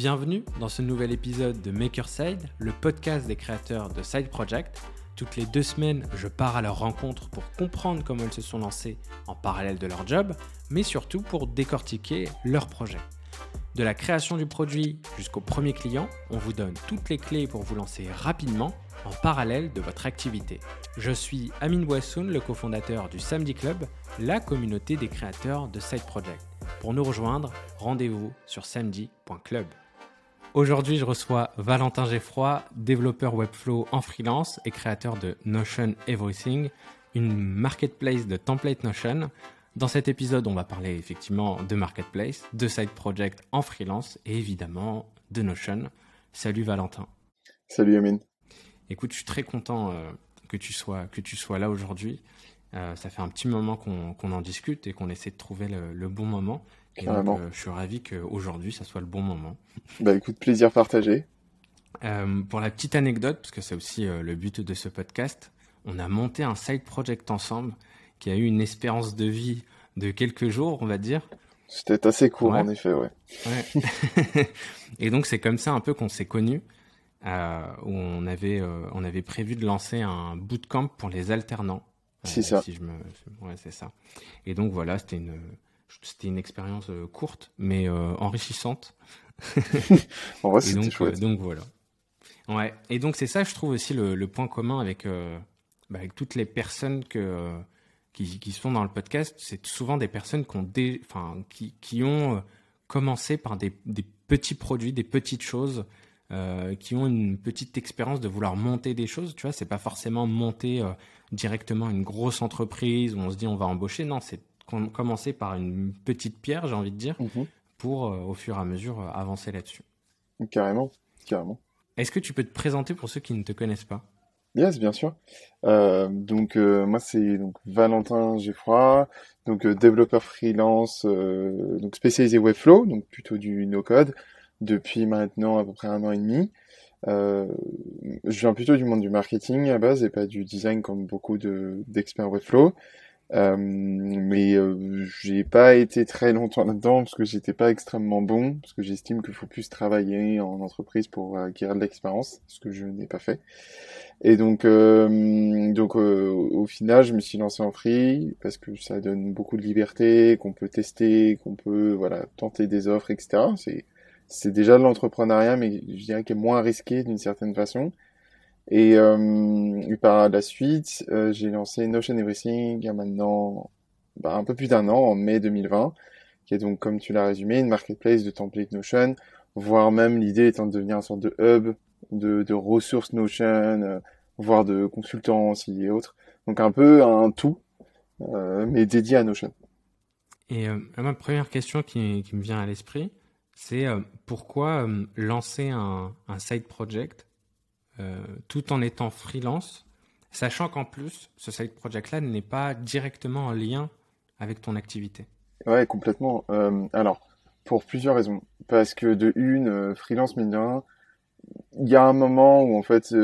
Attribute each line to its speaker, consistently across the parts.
Speaker 1: Bienvenue dans ce nouvel épisode de Makerside, le podcast des créateurs de Side Project. Toutes les deux semaines, je pars à leur rencontre pour comprendre comment ils se sont lancés en parallèle de leur job, mais surtout pour décortiquer leur projet. De la création du produit jusqu'au premier client, on vous donne toutes les clés pour vous lancer rapidement en parallèle de votre activité. Je suis Amine Boissoun, le cofondateur du Samedi Club, la communauté des créateurs de Side Project. Pour nous rejoindre, rendez-vous sur samedi.club. Aujourd'hui, je reçois Valentin Geffroy, développeur Webflow en freelance et créateur de Notion Everything, une marketplace de template Notion. Dans cet épisode, on va parler effectivement de marketplace, de side project en freelance et évidemment de Notion. Salut Valentin.
Speaker 2: Salut Amine.
Speaker 1: Écoute, je suis très content euh, que, tu sois, que tu sois là aujourd'hui. Euh, ça fait un petit moment qu'on en discute et qu'on essaie de trouver le, bon moment. Et donc, euh, je suis ravi qu'aujourd'hui, ça soit le bon moment.
Speaker 2: Bah écoute, plaisir partagé.
Speaker 1: pour la petite anecdote, parce que c'est aussi le but de ce podcast, on a monté un side project ensemble qui a eu une espérance de vie de quelques jours, on va dire.
Speaker 2: C'était assez court, en effet, ouais.
Speaker 1: ouais. et donc, c'est comme ça un peu qu'on s'est connus. Euh, où on avait, euh, on avait prévu de lancer un bootcamp pour les alternants.
Speaker 2: c'est ça.
Speaker 1: Si je me... Ouais, c'est ça. Et donc voilà, c'était une, c'était une expérience euh, courte, mais enrichissante.
Speaker 2: en vrai, c'était chouette.
Speaker 1: donc voilà. Ouais. Et donc c'est ça, je trouve aussi le, le point commun avec, bah, avec toutes les personnes que, qui, qui sont dans le podcast. C'est souvent des personnes qui ont, des, enfin, qui, qui ont commencé par des, des petits produits, des petites choses euh, qui ont une petite expérience de vouloir monter des choses. Tu vois, c'est pas forcément monter euh, directement une grosse entreprise où on se dit on va embaucher. Non, c'est commencer par une petite pierre, j'ai envie de dire, mhm. pour euh, au fur et à mesure avancer là-dessus.
Speaker 2: Carrément, carrément.
Speaker 1: Est-ce que tu peux te présenter pour ceux qui ne te connaissent pas?
Speaker 2: Yes, bien sûr. donc moi c'est donc Valentin Geffroy, donc développeur freelance, donc spécialisé Webflow, donc plutôt du no-code depuis maintenant à peu près un an et demi. Euh, je viens plutôt du monde du marketing à base et pas du design comme beaucoup de d'experts Webflow. Euh, mais euh, j'ai pas été très longtemps là-dedans parce que j'étais pas extrêmement bon, parce que j'estime qu'il faut plus travailler en entreprise pour acquérir de l'expérience, ce que je n'ai pas fait. Et donc, euh, donc au final, je me suis lancé en free parce que ça donne beaucoup de liberté, qu'on peut tester, qu'on peut voilà tenter des offres, etc. C'est c'est déjà de l'entrepreneuriat, mais je dirais qu'il est moins risqué d'une certaine façon. Et, euh, par la suite, euh, j'ai lancé Notion Everything il y a maintenant bah, un peu plus d'un an, en mai 2020, qui est donc, comme tu l'as résumé, une marketplace de template Notion, voire même l'idée étant de devenir une sorte de hub de, de ressources Notion, euh, voire de consultants et autres. Donc un peu un tout, euh, mais dédié à Notion.
Speaker 1: Et ma première question qui, qui me vient à l'esprit, c'est euh, pourquoi euh, lancer un, side project euh, tout en étant freelance, sachant qu'en plus, ce side project-là n'est pas directement en lien avec ton activité.
Speaker 2: Ouais, complètement. alors, pour plusieurs raisons. Parce que de une, freelance, mine il y a un moment où en fait,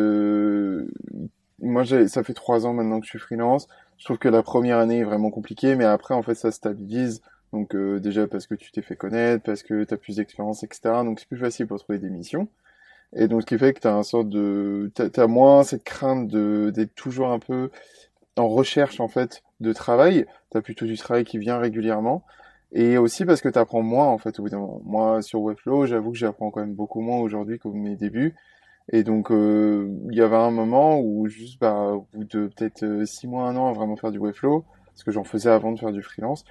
Speaker 2: moi, ça fait trois ans maintenant que je suis freelance. Je trouve que la première année est vraiment compliquée, mais après, en fait, ça stabilise. Donc euh, déjà parce que tu t'es fait connaître, parce que tu as plus d'expérience, etc. Donc c'est plus facile pour trouver des missions. Et donc ce qui fait que tu as un sorte de... Tu as, moins cette crainte d'être toujours un peu en recherche en fait de travail. Tu as plutôt du travail qui vient régulièrement. Et aussi parce que tu apprends moins en fait au bout d'un moment. Moi sur Webflow, j'avoue que j'apprends quand même beaucoup moins aujourd'hui qu'au mes débuts. Et donc euh, il y avait un moment où juste bah, au bout de peut-être six mois, un an à vraiment faire du Webflow, parce que j'en faisais avant de faire du freelance,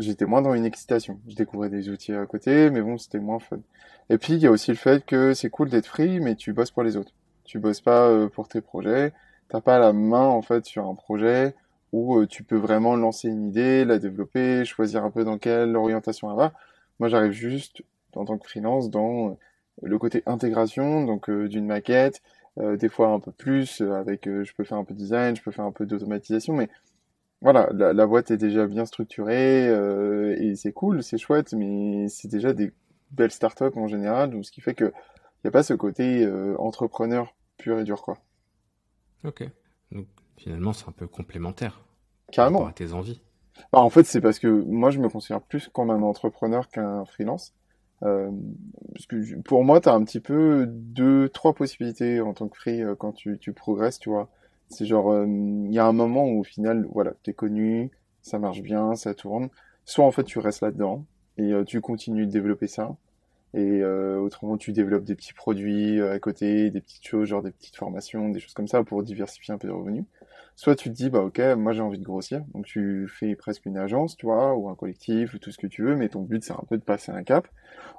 Speaker 2: j'étais moins dans une excitation. Je découvrais des outils à côté, mais bon, c'était moins fun. Et puis, il y a aussi le fait que c'est cool d'être free, mais tu bosses pour les autres. Tu bosses pas euh, pour tes projets. T'as pas la main, en fait, sur un projet où euh, tu peux vraiment lancer une idée, la développer, choisir un peu dans quelle orientation elle va. Moi, j'arrive juste, en tant que freelance, dans euh, le côté intégration, donc d'une maquette, des fois un peu plus, avec, je peux faire un peu de design, je peux faire un peu d'automatisation, mais voilà, la, boîte est déjà bien structurée euh, et c'est cool, c'est chouette, mais c'est déjà des belles startups en général, donc ce qui fait que il n'y a pas ce côté euh, entrepreneur pur et dur, quoi.
Speaker 1: Ok. Donc finalement, c'est un peu complémentaire.
Speaker 2: Carrément.
Speaker 1: à tes envies.
Speaker 2: Bah, en fait, c'est parce que moi, je me considère plus comme un entrepreneur qu'un freelance. Euh, parce que pour moi, tu as un petit peu deux, trois possibilités en tant que free euh, quand tu, tu progresses, tu vois. C'est genre, euh, il y a un moment où au final, voilà, t'es connu, ça marche bien, ça tourne. Soit en fait, tu restes là-dedans et tu continues de développer ça. Et autrement, tu développes des petits produits à côté, des petites choses, genre des petites formations, des choses comme ça pour diversifier un peu les revenus. Soit tu te dis, bah ok, moi j'ai envie de grossir, donc tu fais presque une agence, tu vois, ou un collectif, ou tout ce que tu veux, mais ton but c'est un peu de passer un cap.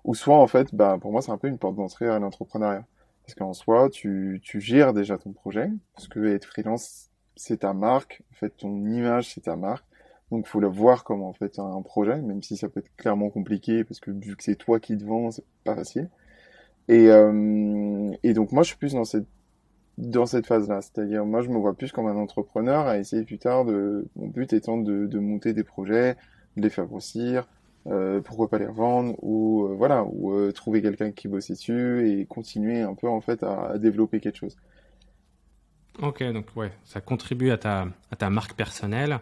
Speaker 2: Ou soit en fait, bah pour moi c'est un peu une porte d'entrée à l'entrepreneuriat. Parce qu'en soi, tu, tu gères déjà ton projet, parce que être freelance, c'est ta marque, en fait ton image c'est ta marque. Donc, faut la voir comme en fait un projet, même si ça peut être clairement compliqué parce que vu que c'est toi qui te vends, c'est pas facile. Et, euh, et donc moi, je suis plus dans cette dans cette phase-là. C'est-à-dire, moi, je me vois plus comme un entrepreneur à essayer plus tard de, mon but étant de, de monter des projets, de les faire grossir, euh, pourquoi pas les revendre, ou euh, voilà, ou euh, trouver quelqu'un qui bosse dessus et continuer un peu en fait à, développer quelque chose.
Speaker 1: Ok, donc ouais, ça contribue à ta, à ta marque personnelle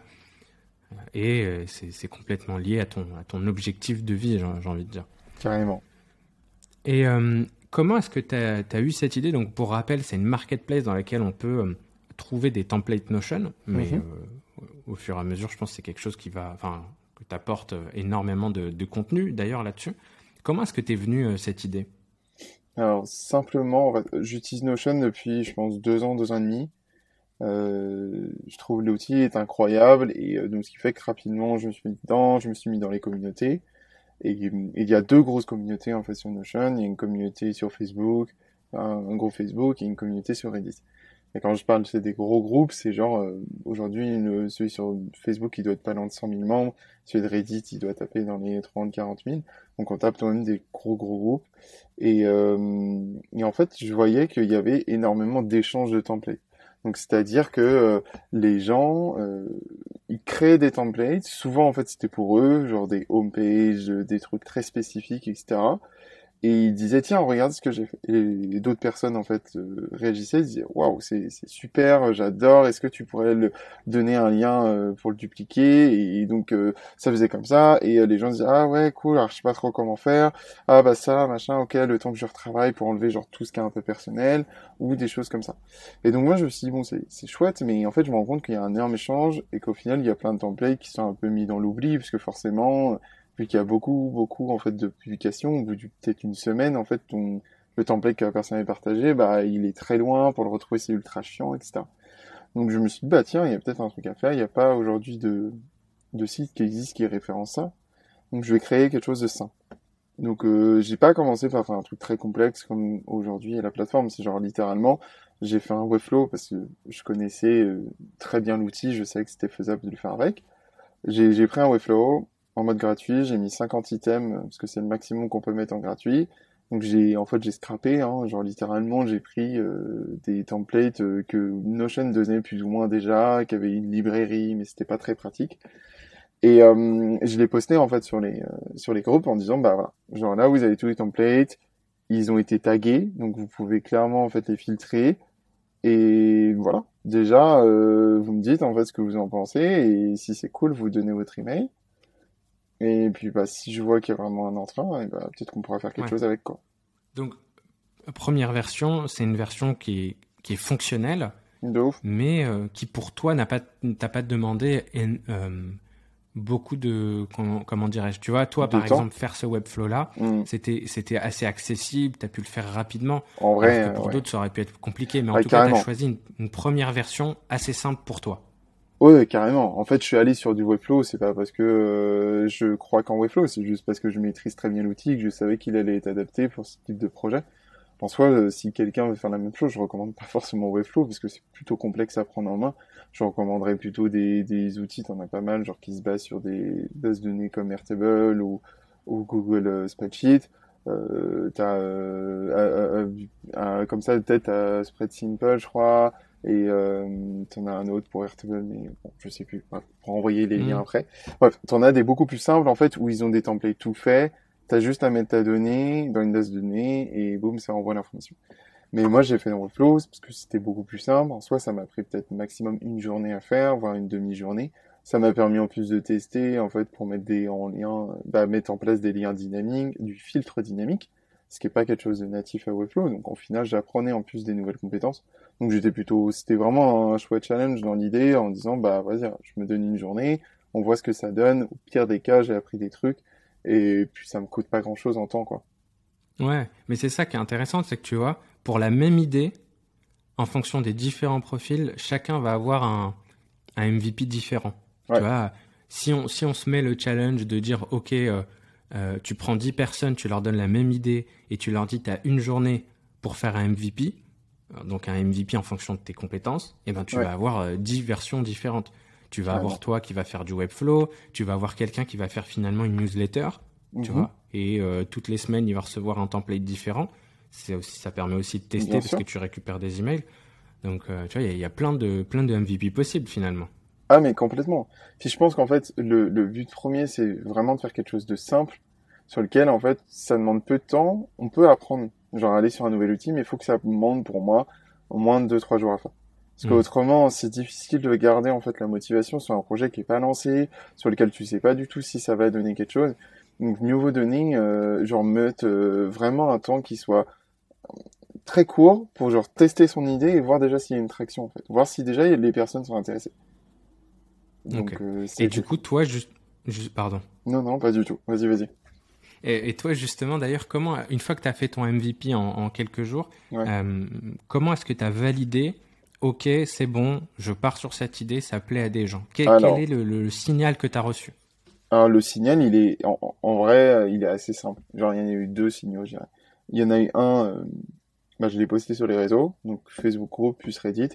Speaker 1: et c'est complètement lié à ton, à ton objectif de vie, j'ai envie de dire.
Speaker 2: Carrément.
Speaker 1: Et Comment est-ce que tu as, eu cette idée? Donc, pour rappel, c'est une marketplace dans laquelle on peut trouver des templates Notion, mais mhm. euh, au fur et à mesure, je pense que c'est quelque chose qui va, enfin, que t'apporte euh, énormément de, contenu d'ailleurs là-dessus. Comment est-ce que tu es venu cette idée?
Speaker 2: Alors, simplement, j'utilise Notion depuis, je pense, deux ans, deux ans et demi. je trouve l'outil est incroyable et donc ce qui fait que rapidement je me suis mis dedans, je me suis mis dans les communautés. Et il y a deux grosses communautés en fait sur Notion. Il y a une communauté sur Facebook, un, gros Facebook et une communauté sur Reddit. Et quand je parle c'est des gros groupes, c'est genre euh, aujourd'hui celui sur Facebook il doit être pas loin de 100 000 membres, celui de Reddit il doit taper dans les 30 40 000. Donc on tape quand même des gros gros groupes. Et, euh, et en fait je voyais qu'il y avait énormément d'échanges de templates. Donc c'est-à-dire que euh, les gens, euh, ils créaient des templates. Souvent en fait c'était pour eux, genre des homepages, des trucs très spécifiques, etc et il disait tiens regarde ce que j'ai fait. Et d'autres personnes en fait euh, réagissaient disaient waouh c'est super j'adore est-ce que tu pourrais le donner un lien euh, pour le dupliquer? Et, donc euh, ça faisait comme ça. Et les gens disaient ah ouais cool alors je sais pas trop comment faire. Ah bah ça machin ok le temps que je retravaille pour enlever genre tout ce qui est un peu personnel ou des choses comme ça. Et donc moi je me suis dit bon c'est chouette mais en fait je me rends compte qu'il y a un énorme échange et qu'au final il y a plein de templates qui sont un peu mis dans l'oubli parce que forcément vu qu'il y a beaucoup, beaucoup en fait de publications, au bout de peut-être une semaine, en fait, ton, le template que la personne a partagé, bah, il est très loin, pour le retrouver, c'est ultra chiant, etc. Donc je me suis dit, bah tiens, il y a peut-être un truc à faire, il n'y a pas aujourd'hui de, de site qui existe qui référence ça. Donc je vais créer quelque chose de simple. Donc euh, j'ai pas commencé par faire un truc très complexe comme aujourd'hui la plateforme, c'est genre littéralement, j'ai fait un Webflow parce que je connaissais euh, très bien l'outil, je savais que c'était faisable de le faire avec. J'ai pris un Webflow, en mode gratuit. J'ai mis 50 items parce que c'est le maximum qu'on peut mettre en gratuit. Donc j'ai en fait j'ai scrappé, hein, genre littéralement j'ai pris euh, des templates euh, que Notion donnait plus ou moins déjà, qui avait une librairie mais c'était pas très pratique. Et euh, je l'ai posté en fait sur les sur les groupes en disant bah voilà, genre là vous avez tous les templates, ils ont été tagués donc vous pouvez clairement en fait les filtrer et voilà. Déjà vous me dites en fait ce que vous en pensez et si c'est cool vous donnez votre email. Et puis, bah, si je vois qu'il y a vraiment un entrain, bah, peut-être qu'on pourra faire quelque chose avec. Quoi.
Speaker 1: Donc, première version, c'est une version qui est, qui est fonctionnelle, mais euh, qui pour toi n'a pas, pas demandé euh, beaucoup de. Comment, comment dirais-je Tu vois, toi, par exemple, faire ce Webflow-là, mm. c'était, c'était assez accessible, tu as pu le faire rapidement.
Speaker 2: En vrai.
Speaker 1: pour d'autres, ça aurait pu être compliqué, mais en tout cas, tu as choisi une première version assez simple pour toi.
Speaker 2: Oui, carrément. En fait, je suis allé sur du Webflow, c'est pas parce que euh, je crois qu'en Webflow, c'est juste parce que je maîtrise très bien l'outil, que je savais qu'il allait être adapté pour ce type de projet. En soi, euh, si quelqu'un veut faire la même chose, je recommande pas forcément Webflow parce que c'est plutôt complexe à prendre en main. Je recommanderais plutôt des, des outils, t'en as pas mal, genre qui se basent sur des bases de données comme Airtable ou, ou Google euh, Spreadsheet. Euh, t'as euh, comme ça peut-être Spread Simple, je crois. Et euh, t'en as un autre pour Airtable, mais bon, je sais plus. pour envoyer les liens mm. après. Bref, t'en as des beaucoup plus simples en fait où ils ont des templates tout faits. T'as juste à mettre ta donnée dans une base de données et boum, ça envoie l'information. Mais moi, j'ai fait dans Workflows parce que c'était beaucoup plus simple. En soi, ça m'a pris peut-être maximum une journée à faire, voire une demi-journée. Ça m'a permis en plus de tester, en fait, pour mettre des en lien, bah, mettre en place des liens dynamiques, du filtre dynamique, ce qui est pas quelque chose de natif à Webflow. Donc, en final, j'apprenais en plus des nouvelles compétences. Donc, j'étais plutôt, c'était vraiment un chouette challenge dans l'idée en disant, bah, vas-y, je me donne une journée, on voit ce que ça donne. Au pire des cas, j'ai appris des trucs et puis ça me coûte pas grand chose en temps, quoi.
Speaker 1: Ouais, mais c'est ça qui est intéressant, c'est que tu vois, pour la même idée, en fonction des différents profils, chacun va avoir un, un MVP différent. Tu vois, si on, si on se met le challenge de dire, OK, euh, euh, tu prends 10 personnes, tu leur donnes la même idée et tu leur dis, tu as une journée pour faire un MVP, euh, donc un MVP en fonction de tes compétences, et eh ben tu vas avoir 10 versions différentes. Tu vas avoir toi qui va faire du Webflow, tu vas avoir quelqu'un qui va faire finalement une newsletter, tu mhm. vois, et toutes les semaines il va recevoir un template différent. C'est aussi, ça permet aussi de tester parce que tu récupères des emails. Donc tu vois, il y, y, a plein de plein de MVP possibles finalement.
Speaker 2: Ah, mais complètement. Puis je pense qu'en fait, le, le but premier, c'est vraiment de faire quelque chose de simple, sur lequel, en fait, ça demande peu de temps. On peut apprendre, genre aller sur un nouvel outil, mais il faut que ça demande, pour moi, au moins deux, trois jours à faire. Parce mmh. qu'autrement, c'est difficile de garder, en fait, la motivation sur un projet qui est pas lancé, sur lequel tu sais pas du tout si ça va donner quelque chose. Donc, mieux vaut donner, euh, genre, mettre euh, vraiment un temps qui soit très court pour, genre, tester son idée et voir déjà s'il y a une traction, en fait. Voir si déjà les personnes sont intéressées.
Speaker 1: Euh, et du coup, toi, juste, pardon.
Speaker 2: Non, non, pas du tout. Vas-y, vas-y.
Speaker 1: Et, toi, justement, d'ailleurs, comment, une fois que tu as fait ton MVP en, quelques jours, euh, comment est-ce que tu as validé Ok, c'est bon, je pars sur cette idée, ça plaît à des gens. Quel, est le, signal que tu as reçu?
Speaker 2: Alors, Le signal, il est en, vrai, il est assez simple. Genre, il y en a eu deux signaux, je dirais. Il y en a eu un, euh, bah, je l'ai posté sur les réseaux, donc Facebook Group plus Reddit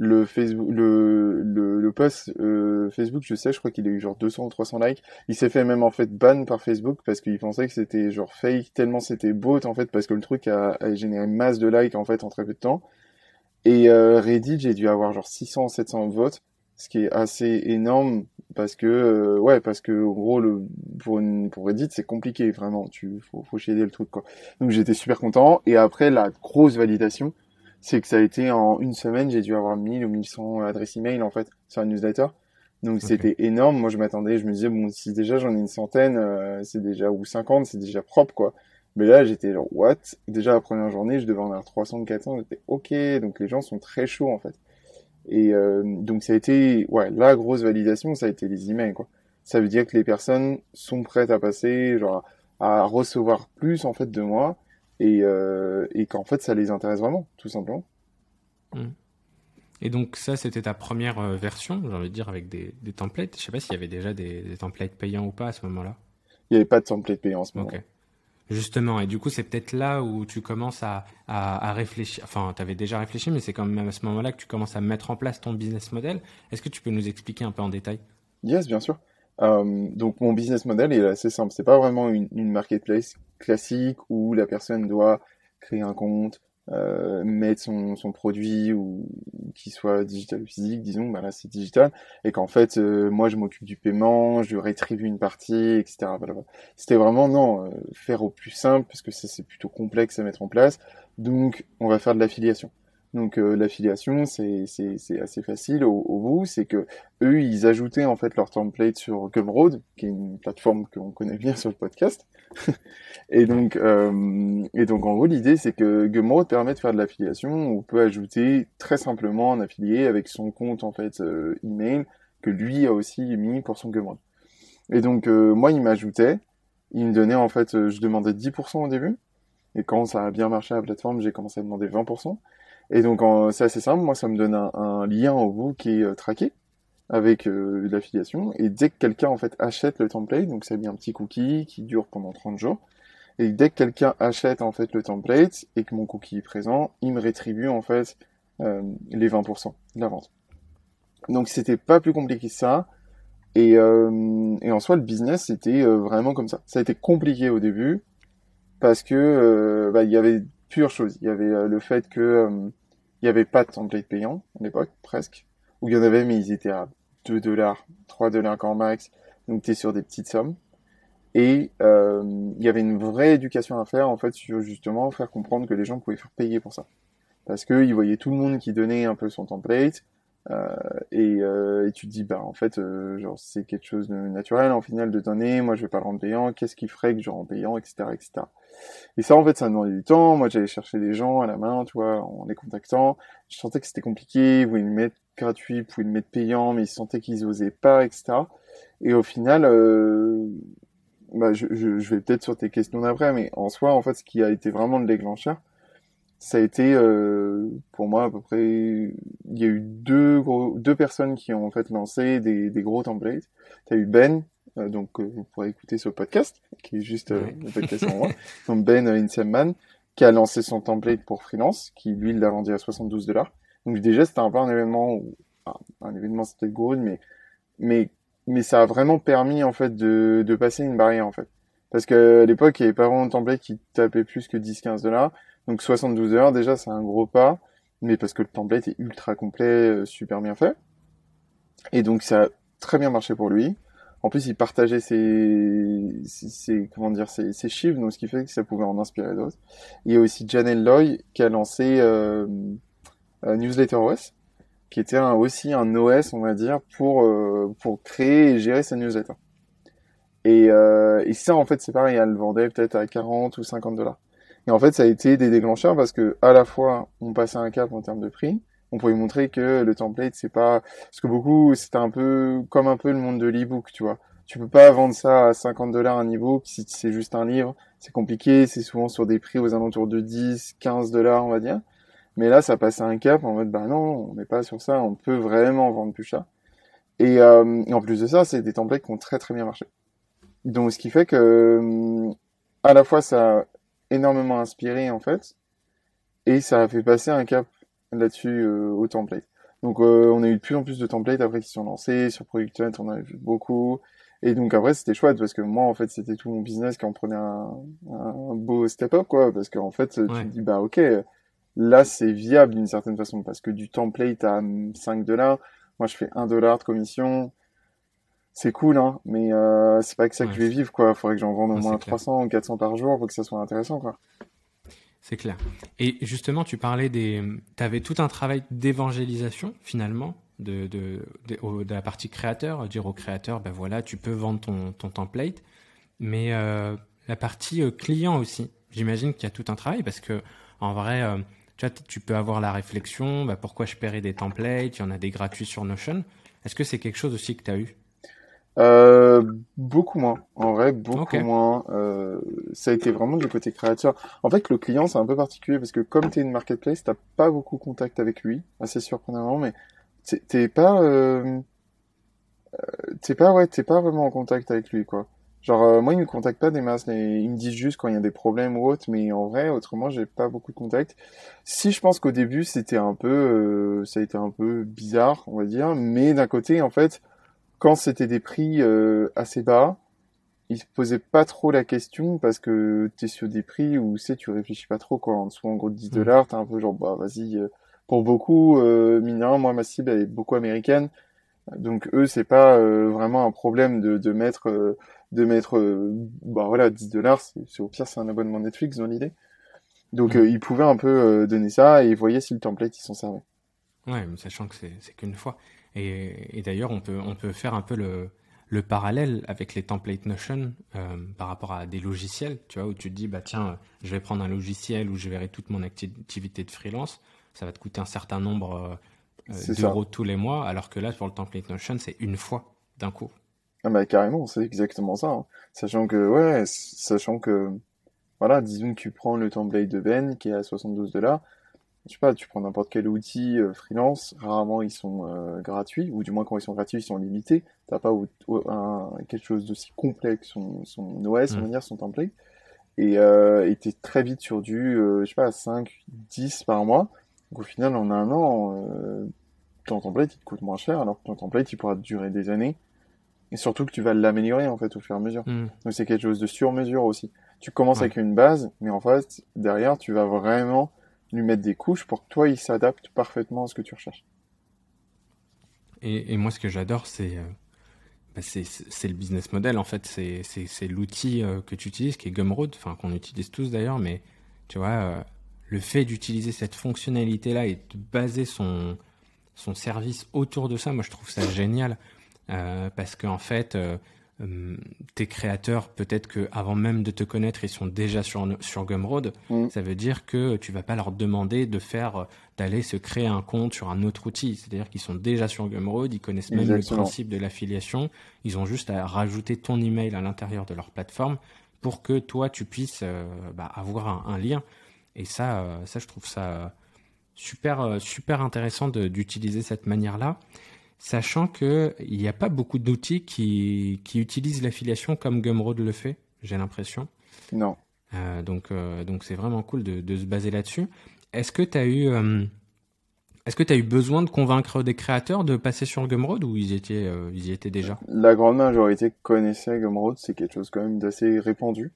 Speaker 2: le Facebook, le, le, le post euh, Facebook, je sais, je crois qu'il a eu genre 200 ou 300 likes. Il s'est fait même en fait ban par Facebook parce qu'il pensait que c'était genre fake tellement c'était beau en fait parce que le truc a, généré masse de likes en fait en très peu de temps. Et euh, Reddit, j'ai dû avoir genre 600 700 votes, ce qui est assez énorme parce que euh, ouais parce que en gros le pour une, pour Reddit c'est compliqué vraiment, tu faut faut chier le truc quoi. Donc j'étais super content et après la grosse validation c'est que ça a été en une semaine, j'ai dû avoir 1000 ou 1100 adresses email en fait sur un newsletter. Donc c'était énorme. Moi je m'attendais, je me disais bon si déjà j'en ai une centaine, euh, c'est déjà ou 50, c'est déjà propre quoi. Mais là j'étais genre what? Déjà la première journée, je devais en avoir 300 400, j'étais OK. Donc les gens sont très chauds en fait. Et euh, donc ça a été ouais, la grosse validation, ça a été les emails quoi. Ça veut dire que les personnes sont prêtes à passer genre à recevoir plus en fait de moi et, euh, et qu'en fait ça les intéresse vraiment, tout simplement.
Speaker 1: Mmh. Et donc ça, c'était ta première euh, version, j'ai envie de dire, avec des, des templates. Je sais pas s'il y avait déjà des, des, templates payants ou pas à ce moment-là.
Speaker 2: Il n'y avait pas de template payant en ce moment.
Speaker 1: Justement, et du coup, c'est peut-être là où tu commences à, à, à réfléchir. Enfin, tu avais déjà réfléchi, mais c'est quand même à ce moment-là que tu commences à mettre en place ton business model. Est-ce que tu peux nous expliquer un peu en détail?
Speaker 2: Yes, bien sûr. Euh, donc mon business model est assez simple. C'est pas vraiment une, une, marketplace classique où la personne doit créer un compte, euh, mettre son, son produit ou qu'il soit digital ou physique, disons, bah là c'est digital, et qu'en fait euh, moi je m'occupe du paiement, je rétribue une partie, etc. C'était vraiment non euh, faire au plus simple parce que c'est plutôt complexe à mettre en place. Donc on va faire de l'affiliation. Donc euh, l'affiliation, c'est assez facile au, au bout, c'est que eux, ils ajoutaient en fait leur template sur Gumroad, qui est une plateforme qu'on connaît bien sur le podcast. et donc, euh, et donc en gros, l'idée, c'est que Gumroad permet de faire de l'affiliation. On peut ajouter très simplement un affilié avec son compte en fait euh, email que lui a aussi mis pour son Gumroad. Et donc moi, il m'ajoutait, il me donnait en fait, je demandais 10% au début. Et quand ça a bien marché à la plateforme, j'ai commencé à demander 20%. Et donc c'est assez simple, moi ça me donne un, lien au bout qui est euh, traqué avec euh, l'affiliation. Et dès que quelqu'un en fait achète le template, donc ça met un petit cookie qui dure pendant 30 jours. Et dès que quelqu'un achète en fait le template et que mon cookie est présent, il me rétribue en fait euh, les 20% de la vente. Donc c'était pas plus compliqué que ça. Et, euh, et en soi le business c'était vraiment comme ça. Ça a été compliqué au début parce que bah, il y avait pure chose. Il y avait le fait que il n'y avait pas de template payant à l'époque, presque. Ou il y en avait, mais ils étaient à 2 dollars, 3 dollars grand max. Donc tu es sur des petites sommes. Et euh, il y avait une vraie éducation à faire, en fait, sur justement faire comprendre que les gens pouvaient faire payer pour ça. Parce qu'ils voyaient tout le monde qui donnait un peu son template. Euh, et, euh, et, tu te dis bah en fait euh, genre c'est quelque chose de naturel en final de donner. Moi je vais pas le rendre payant. Qu'est-ce qui ferait que je rends payant etc etc et ça en fait ça demandait du temps. Moi j'allais chercher des gens à la main tu vois en les contactant. Je sentais que c'était compliqué. Ils voulaient le mettre gratuit ils pouvaient le mettre payant mais ils sentaient qu'ils osaient pas etc et au final bah, je, je, je vais peut-être sur tes questions d'après mais en soi en fait ce qui a été vraiment le déclencheur ça a été euh, pour moi à peu près il y a eu deux gros, deux personnes qui ont en fait lancé des, des gros templates. Tu as eu Ben euh, donc euh, vous pourrez écouter ce podcast qui est juste euh, le podcast en moi. Donc Ben Insemman qui a lancé son template pour freelance qui lui l'a vendu à 72 dollars. Donc déjà c'était un peu un événement où, enfin, un événement c'était gros mais mais mais ça a vraiment permis en fait de, de passer une barrière en fait. Parce que à l'époque il y avait pas vraiment de template qui tapait plus que 10-15 dollars donc 72 heures, déjà, c'est un gros pas, mais parce que le template est ultra complet, euh, super bien fait. Et donc ça a très bien marché pour lui. En plus, il partageait ses, ses, comment dire, ses, chiffres, donc ce qui fait que ça pouvait en inspirer d'autres. Il y a aussi Janelle Loy qui a lancé euh, Newsletter OS, qui était aussi un OS, on va dire, pour euh, pour créer et gérer sa newsletter. Et, euh, et ça, en fait, c'est pareil, elle le vendait peut-être à 40 ou 50 dollars. Et en fait, ça a été des déclencheurs parce que à la fois, on passait un cap en termes de prix, on pouvait montrer que le template, c'est pas, parce que beaucoup, c'était un peu comme un peu le monde de l'ebook, tu vois. Tu peux pas vendre ça à 50 dollars un ebook si c'est juste un livre. C'est compliqué, c'est souvent sur des prix aux alentours de 10, 15 dollars, on va dire. Mais là, ça passe un cap en mode, bah non, on n'est pas sur ça, on peut vraiment vendre plus cher. Et, euh, en plus de ça, c'est des templates qui ont très très bien marché. Donc, ce qui fait que, à la fois, ça énormément inspiré en fait, et ça a fait passer un cap là-dessus euh, au template. Donc euh, on a eu de plus en plus de templates après qui sont lancés. Sur Product Hunt, on en a vu beaucoup. Et donc après c'était chouette parce que moi en fait c'était tout mon business qui en prenait un, un beau step up quoi. Parce qu'en fait tu te dis bah ok là c'est viable d'une certaine façon parce que du template à 5 dollars, moi je fais 1 dollar de commission, c'est cool, hein, mais euh, c'est pas que ça que je vais vivre, quoi. Faudrait que j'en vende au moins 300 ou 400 par jour pour que ça soit intéressant, quoi.
Speaker 1: C'est clair. Et justement, tu parlais des, tu avais tout un travail d'évangélisation finalement de, de, de, la partie créateur, dire au créateur, ben voilà, tu peux vendre ton, ton template, mais euh, la partie euh, client aussi. J'imagine qu'il y a tout un travail parce que en vrai, tu vois, tu peux avoir la réflexion, ben pourquoi je paierais des templates, il y en a des gratuits sur Notion. Est-ce que c'est quelque chose aussi que tu as eu?
Speaker 2: Euh, beaucoup moins, en vrai, beaucoup moins. Euh, ça a été vraiment du côté créateur. En fait, le client, c'est un peu particulier parce que comme tu es une marketplace, t'as pas beaucoup contact avec lui, assez surprenamment, mais t'es pas, euh, euh, t'es pas, ouais, t'es pas vraiment en contact avec lui, quoi. Genre, euh, moi, il me contacte pas des masses, ils me disent juste quand il y a des problèmes ou autre, mais en vrai, autrement, j'ai pas beaucoup de contact. Si je pense qu'au début, c'était un peu, ça a été un peu bizarre, on va dire, mais d'un côté, en fait, quand c'était des prix euh, assez bas, ils se posaient pas trop la question parce que tu es sur des prix où c'est tu réfléchis pas trop quoi. En dessous en gros de 10 mm. dollars, t'es un peu genre bah vas-y. Euh, pour beaucoup, euh, moi ma cible elle est beaucoup américaine, donc eux c'est pas euh, vraiment un problème de, de mettre de mettre bah voilà 10 dollars. C'est au pire c'est un abonnement Netflix dans l'idée. Donc mm. ils pouvaient un peu donner ça et ils voyaient si le template ils s'en servait.
Speaker 1: Ouais, mais sachant que c'est qu'une fois. Et, d'ailleurs, on peut, on peut faire un peu le, le parallèle avec les templates Notion euh, par rapport à des logiciels, tu vois, où tu te dis, bah tiens, je vais prendre un logiciel où je verrai toute mon activité de freelance, ça va te coûter un certain nombre euh, d'euros tous les mois, alors que là, pour le template Notion, c'est une fois d'un coup.
Speaker 2: Ah bah carrément, c'est exactement ça. Hein. Sachant que, ouais, sachant que, voilà, disons que tu prends le template de Ben qui est à 72 dollars, je sais pas, tu prends n'importe quel outil euh, freelance, rarement ils sont euh, gratuits, ou du moins quand ils sont gratuits, ils sont limités. T'as pas un, quelque chose d'aussi complexe, son, son OS, on va mm. dire, son template. Et euh, t'es très vite sur du, euh, je sais pas, 5, 10 par mois. Donc au final, en un an, ton template, il te coûte moins cher, alors que ton template, il pourra durer des années. Et surtout que tu vas l'améliorer, en fait, au fur et à mesure. Mm. Donc c'est quelque chose de sur mesure aussi. Tu commences avec une base, mais en fait, derrière, tu vas vraiment lui mettre des couches pour que toi, il s'adapte parfaitement à ce que tu recherches.
Speaker 1: Et, moi, ce que j'adore, c'est euh, bah, le business model, en fait. C'est l'outil euh, que tu utilises, qui est Gumroad, enfin, qu'on utilise tous d'ailleurs, mais tu vois, euh, le fait d'utiliser cette fonctionnalité-là et de baser son, son service autour de ça. Moi, je trouve ça génial parce qu'en fait, euh, euh, tes créateurs, peut-être que avant même de te connaître, ils sont déjà sur sur Gumroad.
Speaker 2: Mm.
Speaker 1: Ça veut dire que tu vas pas leur demander de faire d'aller se créer un compte sur un autre outil. C'est-à-dire qu'ils sont déjà sur Gumroad, ils connaissent même
Speaker 2: Exactement.
Speaker 1: le principe de l'affiliation. Ils ont juste à rajouter ton email à l'intérieur de leur plateforme pour que toi tu puisses euh, bah, avoir un, un lien. Et ça, euh, ça je trouve ça super euh, super intéressant d'utiliser cette manière-là, sachant que il n'y a pas beaucoup d'outils qui, qui utilisent l'affiliation comme Gumroad le fait. J'ai l'impression.
Speaker 2: Non.
Speaker 1: Euh, donc euh, donc c'est vraiment cool de, de se baser là-dessus. Est-ce que tu as eu euh, est-ce que tu eu besoin de convaincre des créateurs de passer sur Gumroad ou ils étaient euh, ils y étaient déjà?
Speaker 2: La grande majorité connaissait Gumroad, c'est quelque chose quand même d'assez répandu.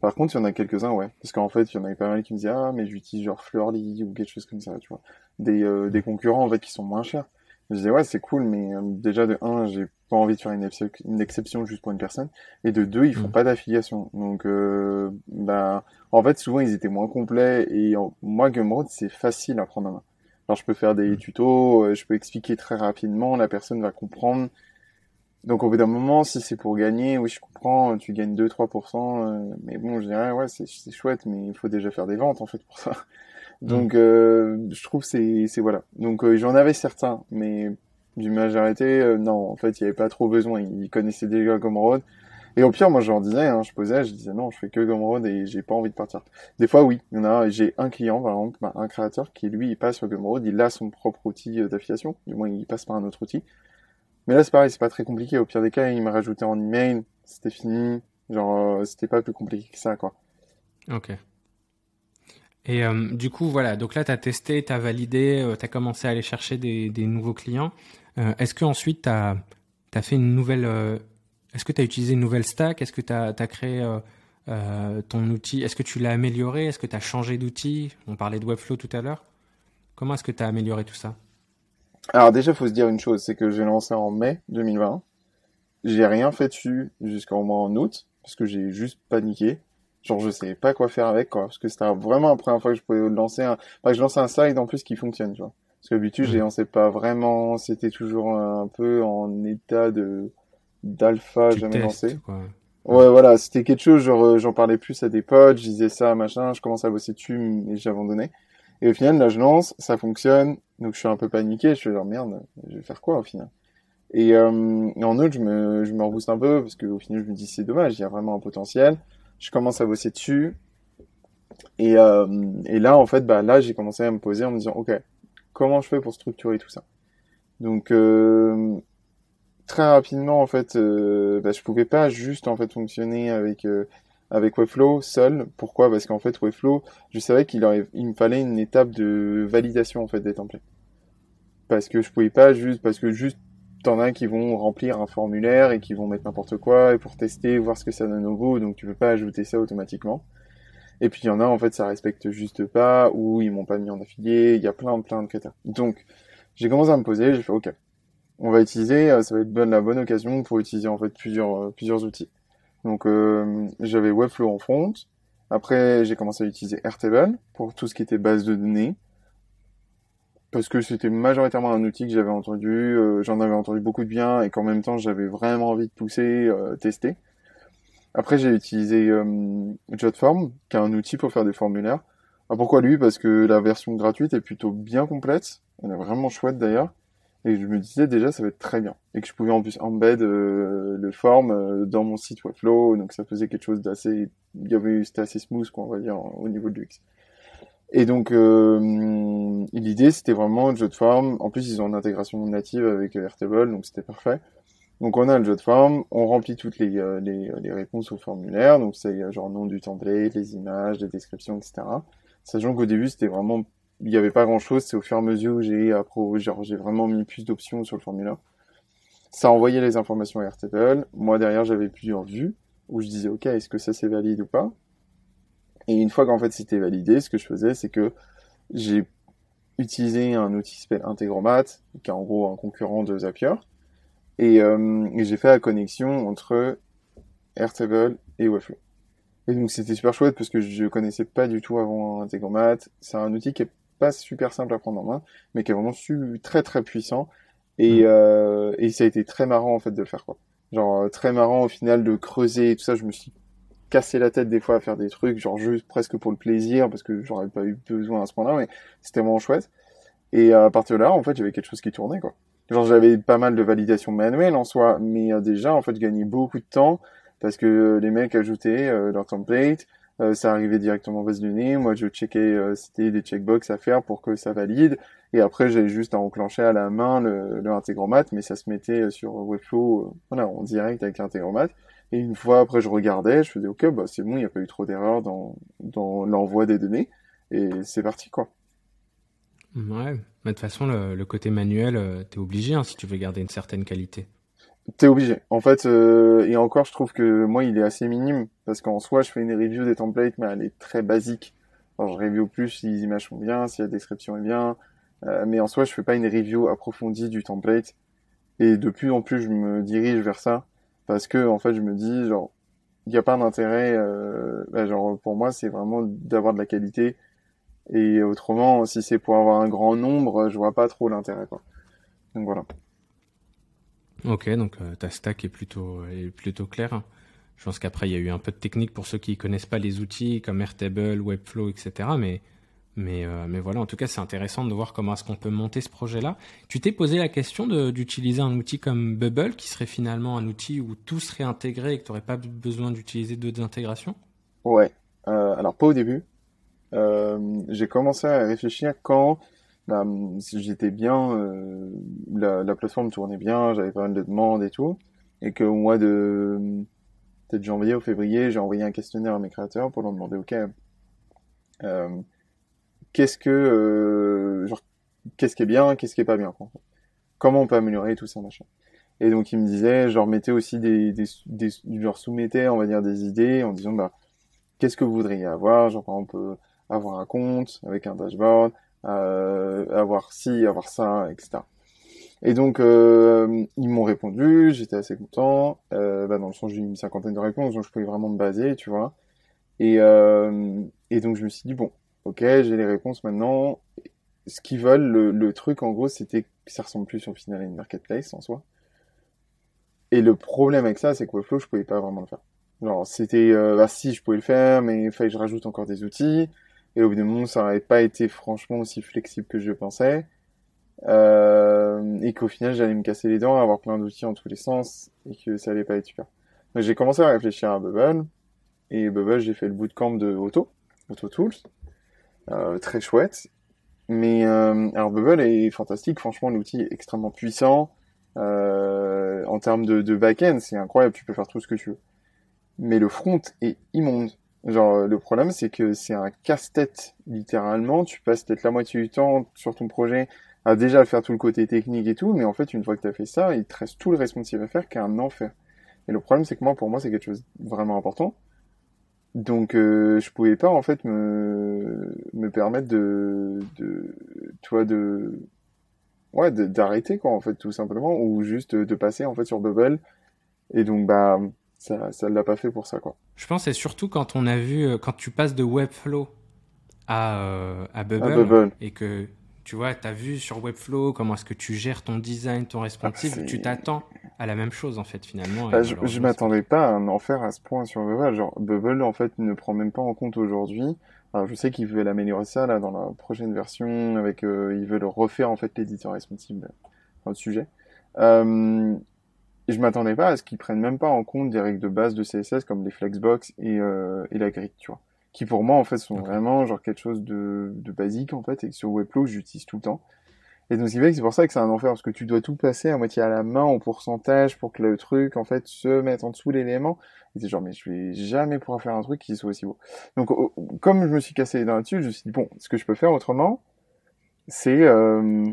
Speaker 2: Par contre, il y en a quelques-uns, ouais. Parce qu'en fait, il y en avait pas mal qui me disaient, ah, mais j'utilise genre Flurly ou quelque chose comme ça, tu vois. Des, euh, des concurrents, en fait, qui sont moins chers. Je disais, ouais, c'est cool, mais euh, déjà, de un, j'ai pas envie de faire une, excep- une exception juste pour une personne. Et de deux, ils font
Speaker 1: Mm.
Speaker 2: pas d'affiliation. Donc, euh, bah, en fait, souvent, ils étaient moins complets. Et en- moi, Gumroad, c'est facile à prendre en main. Alors, je peux faire des
Speaker 1: Mm.
Speaker 2: tutos, euh, je peux expliquer très rapidement, la personne va comprendre. Donc au bout d'un moment, si c'est pour gagner, oui, je comprends, tu gagnes 2-3%, euh, mais bon, je dirais, ouais, c'est chouette, mais il faut déjà faire des ventes, en fait, pour ça. Donc, euh, je trouve c'est, c'est voilà. Donc, euh, j'en avais certains, mais du majorité, euh, non, en fait, il n'y avait pas trop besoin. Ils connaissaient déjà Gumroad. Et au pire, moi, je leur disais, hein, je posais, je disais, non, je fais que Gumroad et j'ai pas envie de partir. Des fois, oui, il y en a, j'ai un client, par exemple, bah, un créateur qui, lui, il passe sur Gumroad, il a son propre outil euh, d'affiliation, du moins, il passe par un autre outil. Mais là, c'est pareil, c'est pas très compliqué. Au pire des cas, il m'a rajouté en email, c'était fini. Genre, euh, c'était pas plus compliqué que ça, quoi.
Speaker 1: Ok. Et euh, du coup, voilà, donc là, tu as testé, tu as validé, tu as commencé à aller chercher des, des nouveaux clients. Euh, Est-ce qu'ensuite, tu as, fait une nouvelle... euh, Est-ce que tu as utilisé une nouvelle stack? Est-ce que tu as, créé euh, euh, ton outil? Est-ce que tu l'as amélioré? Est-ce que tu as changé d'outil? On parlait de Webflow tout à l'heure. Comment est-ce que tu as amélioré tout ça?
Speaker 2: Alors déjà, faut se dire une chose, c'est que j'ai lancé en mai 2020. J'ai rien fait dessus jusqu'au mois en août, parce que j'ai juste paniqué. Genre, je savais pas quoi faire avec, quoi. Parce que c'était vraiment la première fois que je pouvais lancer un, enfin, que je lançais un site en plus qui fonctionne, tu vois. Parce que d'habitude, je les lançais pas vraiment, c'était toujours un peu en état de, d'alpha, jamais
Speaker 1: testes,
Speaker 2: lancé.
Speaker 1: quoi.
Speaker 2: Ouais, voilà, c'était quelque chose, genre, euh, j'en parlais plus à des potes, je disais ça, machin, je commençais à bosser dessus, et j'ai abandonné. Et au final, là, je lance, ça fonctionne, donc je suis un peu paniqué, je suis genre, merde, je vais faire quoi au final? Et, euh, et en août, je me, je me rebooste un peu, parce qu'au final, je me dis, c'est dommage, il y a vraiment un potentiel. Je commence à bosser dessus. Et, euh, et là, en fait, bah, là, j'ai commencé à me poser en me disant, OK, comment je fais pour structurer tout ça? Donc, euh, très rapidement, en fait, euh, bah, je pouvais pas juste, en fait, fonctionner avec, euh, avec Webflow seul. Pourquoi? Parce qu'en fait, Webflow, je savais qu'il il me fallait une étape de validation, en fait, des templates. Parce que je pouvais pas juste, parce que juste, t'en as qui vont remplir un formulaire et qui vont mettre n'importe quoi et pour tester, voir ce que ça donne au bout, donc tu peux pas ajouter ça automatiquement. Et puis il y en a, en fait, ça respecte juste pas, ou ils m'ont pas mis en affilié, il y a plein, plein de critères. Donc, j'ai commencé à me poser, j'ai fait, ok, on va utiliser, euh, ça va être la bonne occasion pour utiliser, en fait, plusieurs, euh, plusieurs outils. Donc, euh, j'avais Webflow en front, après, j'ai commencé à utiliser Airtable pour tout ce qui était base de données, parce que c'était majoritairement un outil que j'avais entendu, euh, j'en avais entendu beaucoup de bien et qu'en même temps j'avais vraiment envie de pousser, euh, tester. Après j'ai utilisé euh, Jotform, qui est un outil pour faire des formulaires. Pourquoi lui? Parce que la version gratuite est plutôt bien complète, elle est vraiment chouette d'ailleurs, et je me disais déjà ça va être très bien, et que je pouvais en plus embed le form dans mon site Webflow, donc ça faisait quelque chose d'assez, il y avait, c'était assez smooth quoi on va dire au niveau de l'UX. Et donc, euh, l'idée, c'était vraiment le jeu de forme. En plus, ils ont une intégration native avec Airtable, donc c'était parfait. Donc, on a le jeu de forme, on remplit toutes les, euh, les, les réponses au formulaire. Donc, c'est euh, genre nom du template, les images, les descriptions, etc. Sachant qu'au début, c'était vraiment, il n'y avait pas grand chose. C'est au fur et à mesure où j'ai, genre, j'ai vraiment mis plus d'options sur le formulaire. Ça envoyait les informations à Airtable. Moi, derrière, j'avais plusieurs vues où je disais, OK, est-ce que ça c'est valide ou pas? Et une fois qu'en fait c'était validé, ce que je faisais, c'est que j'ai utilisé un outil qui s'appelle Integromat, qui est en gros un concurrent de Zapier, et, euh, et j'ai fait la connexion entre Airtable et Webflow. Et donc c'était super chouette parce que je connaissais pas du tout avant Integromat. C'est un outil qui est pas super simple à prendre en main, mais qui est vraiment su, très très puissant. Et,
Speaker 1: Mm.
Speaker 2: euh, et ça a été très marrant en fait de le faire quoi. Genre euh, très marrant au final de creuser et tout ça. Je me suis cassé la tête des fois à faire des trucs, genre juste presque pour le plaisir, parce que j'aurais pas eu besoin à ce point-là, mais c'était vraiment chouette. Et à partir de là, en fait, j'avais quelque chose qui tournait quoi. Genre j'avais pas mal de validation manuelle en soi, mais euh, déjà en fait je gagnais beaucoup de temps parce que euh, les mecs ajoutaient euh, leur template, euh, ça arrivait directement en base de données, moi je checkais euh, c'était des checkbox à faire pour que ça valide, et après j'avais juste à enclencher à la main le, le mais ça se mettait euh, sur Webflow, euh, voilà, en direct avec l'intégromat. Et une fois après je regardais, je faisais ok bah c'est bon, il n'y a pas eu trop d'erreurs dans, dans l'envoi des données, et c'est parti quoi.
Speaker 1: Ouais, mais de toute façon, le, le côté manuel, euh, t'es obligé hein, si tu veux garder une certaine qualité.
Speaker 2: T'es obligé. En fait, euh, et encore, je trouve que moi, il est assez minime parce qu'en soi, je fais une review des templates, mais elle est très basique. Alors, je review plus si les images sont bien, si la description est bien, euh, mais en soi, je fais pas une review approfondie du template. Et de plus en plus, je me dirige vers ça parce que, en fait, je me dis, genre, il n'y a pas d'intérêt. Euh, bah, genre, pour moi, c'est vraiment d'avoir de la qualité. Et autrement, si c'est pour avoir un grand nombre, je vois pas trop l'intérêt, quoi. Donc voilà.
Speaker 1: Ok, donc euh, ta stack est plutôt, est plutôt claire. Je pense qu'après, il y a eu un peu de technique pour ceux qui connaissent pas les outils comme Airtable, Webflow, etc. Mais, mais, euh, mais voilà, en tout cas, c'est intéressant de voir comment est-ce qu'on peut monter ce projet-là. Tu t'es posé la question d'utiliser un outil comme Bubble, qui serait finalement un outil où tout serait intégré et que tu n'aurais pas besoin d'utiliser d'autres intégrations?
Speaker 2: Ouais. Euh, alors pas au début. Euh, j'ai commencé à réfléchir quand bah, j'étais bien, la, la plateforme tournait bien, j'avais pas mal de demandes et tout, et qu'au mois de peut-être janvier ou février, j'ai envoyé un questionnaire à mes créateurs pour leur demander, ok, qu'est-ce que, euh, genre, qu'est-ce qui est bien, qu'est-ce qui est pas bien, quoi. Comment on peut améliorer tout ça, machin. Et donc ils me disaient, je leur mettais aussi des, des, des, je leur soumettais, on va dire, des idées en disant, bah qu'est-ce que vous voudriez avoir? Genre, exemple, euh, avoir un compte avec un dashboard, euh, avoir ci, avoir ça, etc. Et donc, euh, ils m'ont répondu, j'étais assez content, euh, bah, dans le sens, j'ai eu une cinquantaine de réponses, donc je pouvais vraiment me baser, tu vois. Et, euh, et donc, je me suis dit, bon, ok, j'ai les réponses maintenant. Ce qu'ils veulent, le, le truc, en gros, c'était que ça ressemble plus au final à une marketplace en soi. Et le problème avec ça, c'est que Webflow, je pouvais pas vraiment le faire. Genre, c'était, euh, bah si, je pouvais le faire, mais il fallait que je rajoute encore des outils. Et au bout d'un moment, ça n'avait pas été franchement aussi flexible que je pensais. Euh, et qu'au final, j'allais me casser les dents, avoir plein d'outils en tous les sens, et que ça allait pas être super. Donc, j'ai commencé à réfléchir à Bubble. Et Bubble, j'ai fait le bootcamp de Auto, Auto Tools. Euh, très chouette. Mais, euh, alors Bubble est fantastique. Franchement, l'outil est extrêmement puissant. Euh, en termes de, back-end, c'est incroyable. Tu peux faire tout ce que tu veux mais le front est immonde. Genre, le problème, c'est que c'est un casse-tête, littéralement. Tu passes peut-être la moitié du temps sur ton projet à déjà faire tout le côté technique et tout, mais en fait, une fois que tu as fait ça, il te reste tout le responsive à faire qui est un enfer. Et le problème, c'est que moi, pour moi, c'est quelque chose de vraiment important. Donc, euh, je pouvais pas, en fait, me, me permettre de, de, tu vois, de, ouais, d'arrêter, quoi, en fait, tout simplement, ou juste de passer, en fait, sur Bubble. Et donc, bah, ça, ça l'a pas fait pour ça, quoi.
Speaker 1: Je pense c'est surtout quand on a vu, euh, quand tu passes de Webflow à, euh, à Bubble,
Speaker 2: À Bubble.
Speaker 1: et que tu vois, tu as vu sur Webflow comment est-ce que tu gères ton design, ton responsive,
Speaker 2: Ah,
Speaker 1: tu t'attends à la même chose en fait finalement.
Speaker 2: Bah, je, je m'attendais pas à un enfer à ce point sur Bubble. Genre, Bubble, en fait, ne prend même pas en compte aujourd'hui. Alors, je sais qu'ils veulent améliorer ça, là, dans la prochaine version, avec, euh, ils veulent refaire, en fait, l'éditeur responsive, enfin, le sujet. Euh, et je m'attendais pas à ce qu'ils prennent même pas en compte des règles de base de CSS comme les flexbox et, euh, et la grid, tu vois. Qui, pour moi, en fait, sont vraiment, genre, quelque chose de, de basique, en fait, et que sur Webflow, j'utilise tout le temps. Et donc, ce qui fait que c'est pour ça que c'est un enfer, parce que tu dois tout passer à moitié à la main, en pourcentage, pour que le truc, en fait, se mette en dessous l'élément. Et c'est genre, mais je vais jamais pouvoir faire un truc qui soit aussi beau. Donc, comme je me suis cassé les dents là-dessus, je me suis dit, bon, ce que je peux faire autrement, c'est, euh,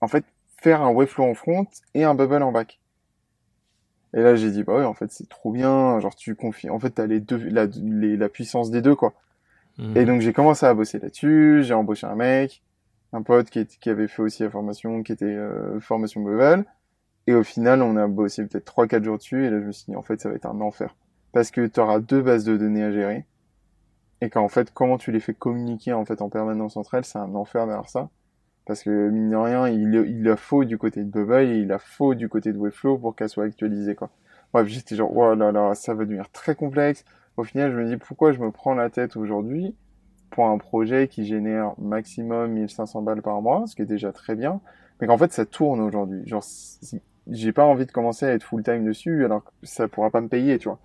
Speaker 2: en fait, faire un Webflow en front et un Bubble en back. Et là, j'ai dit, bah ouais, en fait, c'est trop bien, genre, tu confies, en fait, t'as les deux, la, les- la puissance des deux, quoi.
Speaker 1: Mhm.
Speaker 2: Et donc j'ai commencé à bosser là-dessus, j'ai embauché un mec, un pote qui, est- qui avait fait aussi la formation, qui était euh, formation Bevel, et au final on a bossé peut-être 3-4 jours dessus, et là je me suis dit en fait ça va être un enfer. Parce que tu auras deux bases de données à gérer, et qu'en fait, comment tu les fais communiquer en fait en permanence entre elles, c'est un enfer derrière ça. Parce que mine de rien, il, il a faux du côté de Bubble et il a faux du côté de Webflow pour qu'elle soit actualisée quoi. Bref, j'étais genre, oh là là, ça va devenir très complexe. Au final, je me dis pourquoi je me prends la tête aujourd'hui pour un projet qui génère maximum 1500 balles par mois, ce qui est déjà très bien, mais qu'en fait ça tourne aujourd'hui. Genre, j'ai pas envie de commencer à être full time dessus alors que ça pourra pas me payer, tu vois.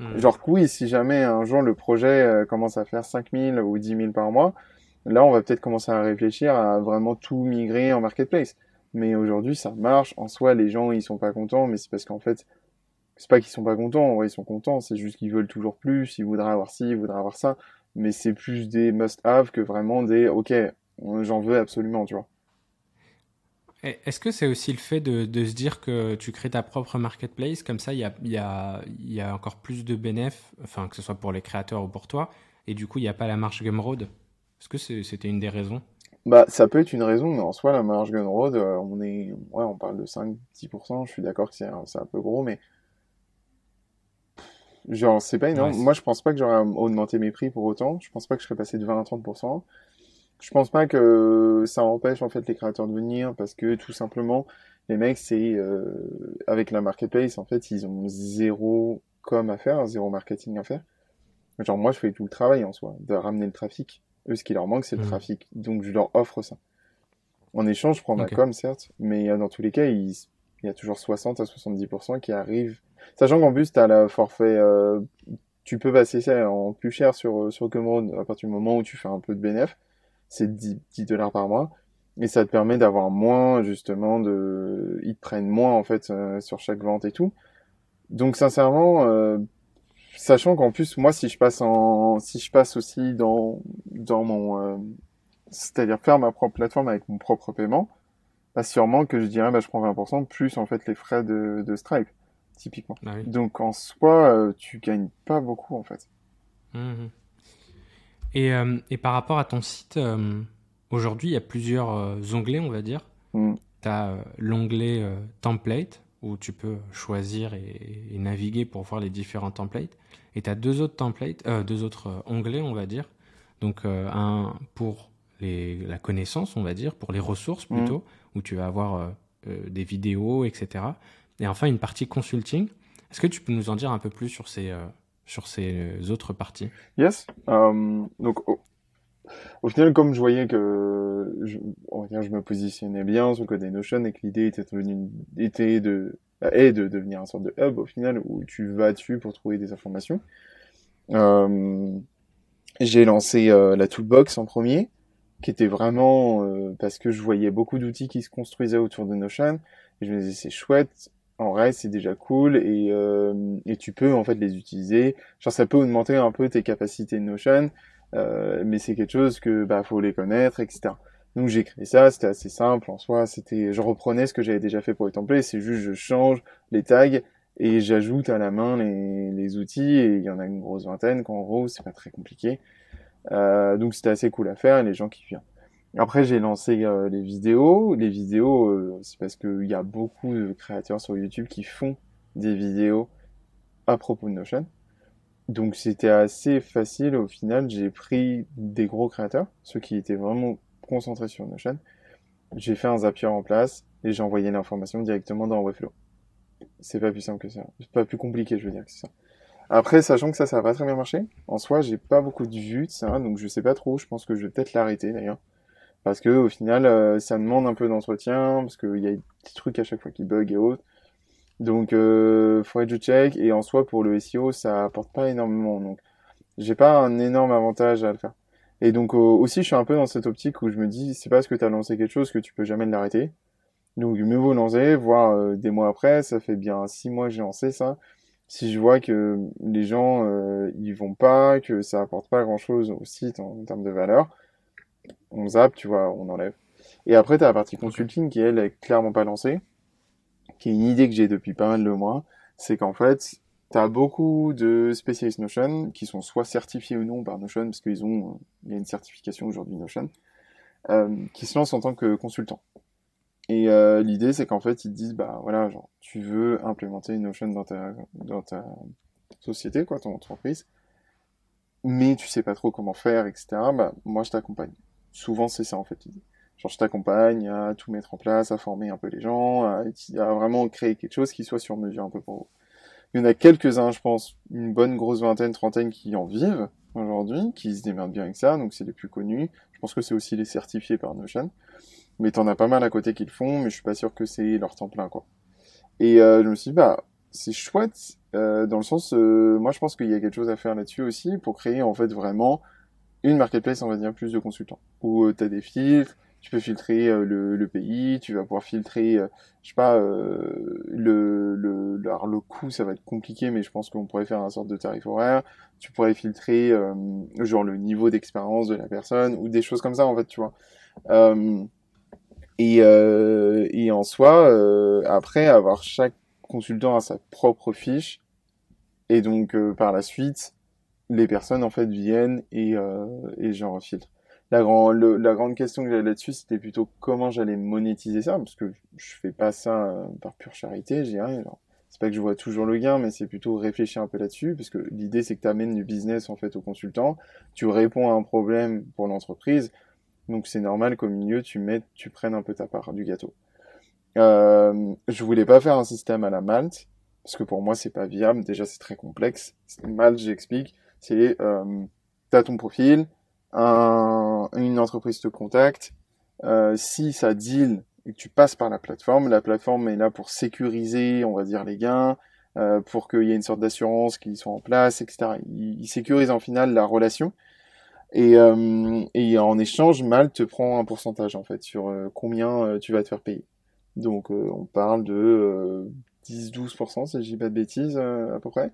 Speaker 2: Hmm. Genre, oui, si jamais un jour le projet euh, commence à faire 5000 ou 10 000 par mois, là on va peut-être commencer à réfléchir à vraiment tout migrer en marketplace. Mais aujourd'hui ça marche, en soi les gens ils sont pas contents, mais c'est parce qu'en fait, c'est pas qu'ils sont pas contents, ils sont contents, c'est juste qu'ils veulent toujours plus, ils voudraient avoir ci, ils voudraient avoir ça. Mais c'est plus des must-have que vraiment des ok, j'en veux absolument, tu vois.
Speaker 1: Est-ce que c'est aussi le fait de, se dire que tu crées ta propre marketplace, comme ça il y a, encore plus de bénéfices, enfin que ce soit pour les créateurs ou pour toi, et du coup il n'y a pas la marge Gumroad? Est-ce que c'était une des raisons?
Speaker 2: Bah, ça peut être une raison, mais en soi, la marge Gumroad, euh, on est, ouais, on parle de 5-10%, je suis d'accord que c'est un, un peu gros, mais Genre, c'est pas énorme. Moi, je pense pas que j'aurais augmenté mes prix pour autant. Je pense pas que je serais passé de 20 à 30%. Je pense pas que ça empêche, en fait, les créateurs de venir parce que, tout simplement, les mecs, c'est, euh, avec la marketplace, en fait, ils ont zéro com à faire, zéro marketing à faire. Genre, moi, je fais tout le travail en soi, de ramener le trafic. Eux, ce qui leur manque, c'est le mmh. trafic. Donc, je leur offre ça. En échange, je prends ma com, certes, mais euh, dans tous les cas, il, il y a toujours 60 à 70% qui arrivent Sachant qu'en plus, tu as le forfait, euh, tu peux passer ça en plus cher sur, sur Gumroad à partir du moment où tu fais un peu de bénéf. C'est 10, 10 dollars par mois. Et ça te permet d'avoir moins, justement, de, ils te prennent moins, en fait, euh, sur chaque vente et tout. Donc, sincèrement, euh, sachant qu'en plus, moi, si je passe en, si je passe aussi dans, dans mon, c'est-à-dire faire ma propre plateforme avec mon propre paiement, bah, sûrement que je dirais, bah, je prends 20% plus, en fait, les frais de, de Stripe typiquement. Ah Donc en soi, euh, tu gagnes pas beaucoup en fait.
Speaker 1: Mmh et, euh, et, par rapport à ton site, euh, aujourd'hui, il y a plusieurs onglets, on va dire. Mmh. Tu as l'onglet template où tu peux choisir et, naviguer pour voir les différents templates. Et tu as deux autres templates, deux autres onglets, on va dire. Donc un pour les, la connaissance, on va dire, pour les ressources mmh. plutôt, où tu vas avoir des vidéos, etc. Et enfin, une partie consulting. Est-ce que tu peux nous en dire un peu plus sur ces, euh, sur ces autres parties?
Speaker 2: Yes. Euh, donc, au, final, comme je voyais que je, me positionnais bien sur le code Notion et que l'idée était, était de, est de devenir un sorte de hub au final où tu vas dessus pour trouver des informations. Euh, j'ai lancé la Toolbox en premier, qui était vraiment parce que je voyais beaucoup d'outils qui se construisaient autour de Notion et je me disais c'est chouette en vrai, c'est déjà cool et, euh, et tu peux en fait les utiliser. Genre, ça peut augmenter un peu tes capacités de Notion, euh, mais c'est quelque chose que bah faut les connaître, etc. Donc j'ai créé ça, c'était assez simple en soi. C'était, je reprenais ce que j'avais déjà fait pour les templates, c'est juste je change les tags et j'ajoute à la main les, les outils et il y en a une grosse vingtaine. Qu'en gros, c'est pas très compliqué. Euh, donc c'était assez cool à faire les gens qui viennent. Après, j'ai lancé euh, les vidéos. Les vidéos, euh, c'est parce qu'il y a beaucoup de créateurs sur YouTube qui font des vidéos à propos de Notion. Donc c'était assez facile. Au final, j'ai pris des gros créateurs, ceux qui étaient vraiment concentrés sur Notion. J'ai fait un Zapier en place et j'ai envoyé l'information directement dans Webflow. C'est pas plus simple que ça. C'est pas plus compliqué, je veux dire, que ça. Après, sachant que ça, ça va pas très bien marcher. En soi, j'ai pas beaucoup de vues de ça, donc je sais pas trop. Je pense que je vais peut-être l'arrêter d'ailleurs parce que au final euh, ça demande un peu d'entretien parce qu'il y a des trucs à chaque fois qui bug et autres donc euh, faudrait que je check. Et en soi pour le SEO ça apporte pas énormément. Donc j'ai pas un énorme avantage à le faire. Et donc aussi je suis un peu dans cette optique où je me dis c'est parce que tu as lancé quelque chose que tu peux jamais l'arrêter. Donc mieux vaut lancer voir euh, des mois après. Ça fait bien six mois que j'ai lancé ça. Si je vois que les gens euh, ils vont pas que ça apporte pas grand chose au site en termes de valeur on zappe, tu vois, on enlève. Et après, tu as la partie consulting qui, elle, est clairement pas lancée, qui est une idée que j'ai depuis pas mal de mois. C'est qu'en fait, tu as beaucoup de spécialistes Notion qui sont soit certifiés ou non par Notion, parce qu'ils ont, il y a une certification aujourd'hui Notion, euh, qui se lancent en tant que consultants. Et euh, l'idée, c'est qu'en fait, ils te disent, bah voilà, genre, tu veux implémenter Notion dans ta, dans ta société, quoi, ton entreprise mais tu sais pas trop comment faire, etc., bah, moi, je t'accompagne. Souvent, c'est ça, en fait, l'idée. Genre, je t'accompagne à tout mettre en place, à former un peu les gens, à, vraiment créer quelque chose qui soit sur mesure un peu pour vous. Il y en a quelques-uns, je pense, une bonne grosse vingtaine, trentaine qui en vivent aujourd'hui, qui se démerdent bien avec ça, donc c'est les plus connus. Je pense que c'est aussi les certifiés par Notion. Mais t'en as pas mal à côté qui le font, mais je suis pas sûr que c'est leur temps plein, quoi. Et euh, je me suis dit, bah, c'est chouette, euh, dans le sens, euh, moi je pense qu'il y a quelque chose à faire là-dessus aussi, pour créer en fait vraiment une marketplace, on va dire, plus de consultants. Où euh, tu as des filtres, tu peux filtrer euh, le, le, pays, tu vas pouvoir filtrer, euh, je sais pas, euh, le, le, alors le coût, ça va être compliqué, mais je pense qu'on pourrait faire un sorte de tarif horaire. Tu pourrais filtrer genre le niveau d'expérience de la personne ou des choses comme ça, en fait, tu vois. et, et en soi, après, avoir chaque consultant a sa propre fiche, et donc par la suite, les personnes en fait viennent et, et j'en filtre la, grand, la grande question que j'avais là-dessus, c'était plutôt comment j'allais monétiser ça, parce que je fais pas ça euh, par pure charité, j'ai rien. C'est pas que je vois toujours le gain, mais c'est plutôt réfléchir un peu là-dessus, parce que l'idée c'est que tu amènes du business en fait au consultant, tu réponds à un problème pour l'entreprise, donc c'est normal qu'au milieu tu mettes, tu prennes un peu ta part du gâteau. Euh, je voulais pas faire un système à la Malte, parce que pour moi c'est pas viable. Déjà c'est très complexe. Malte, j'explique, c'est euh, t'as ton profil, un, une entreprise te contacte, euh, si ça deal et que tu passes par la plateforme, la plateforme est là pour sécuriser, on va dire, les gains, euh, pour qu'il y ait une sorte d'assurance qui soit en place, etc. Il, il, sécurise en final la relation. Et, euh, et en échange, Mal te prend un pourcentage en fait sur euh, combien euh, tu vas te faire payer. Donc euh, on parle de 10-12% si je dis pas de bêtises à peu près.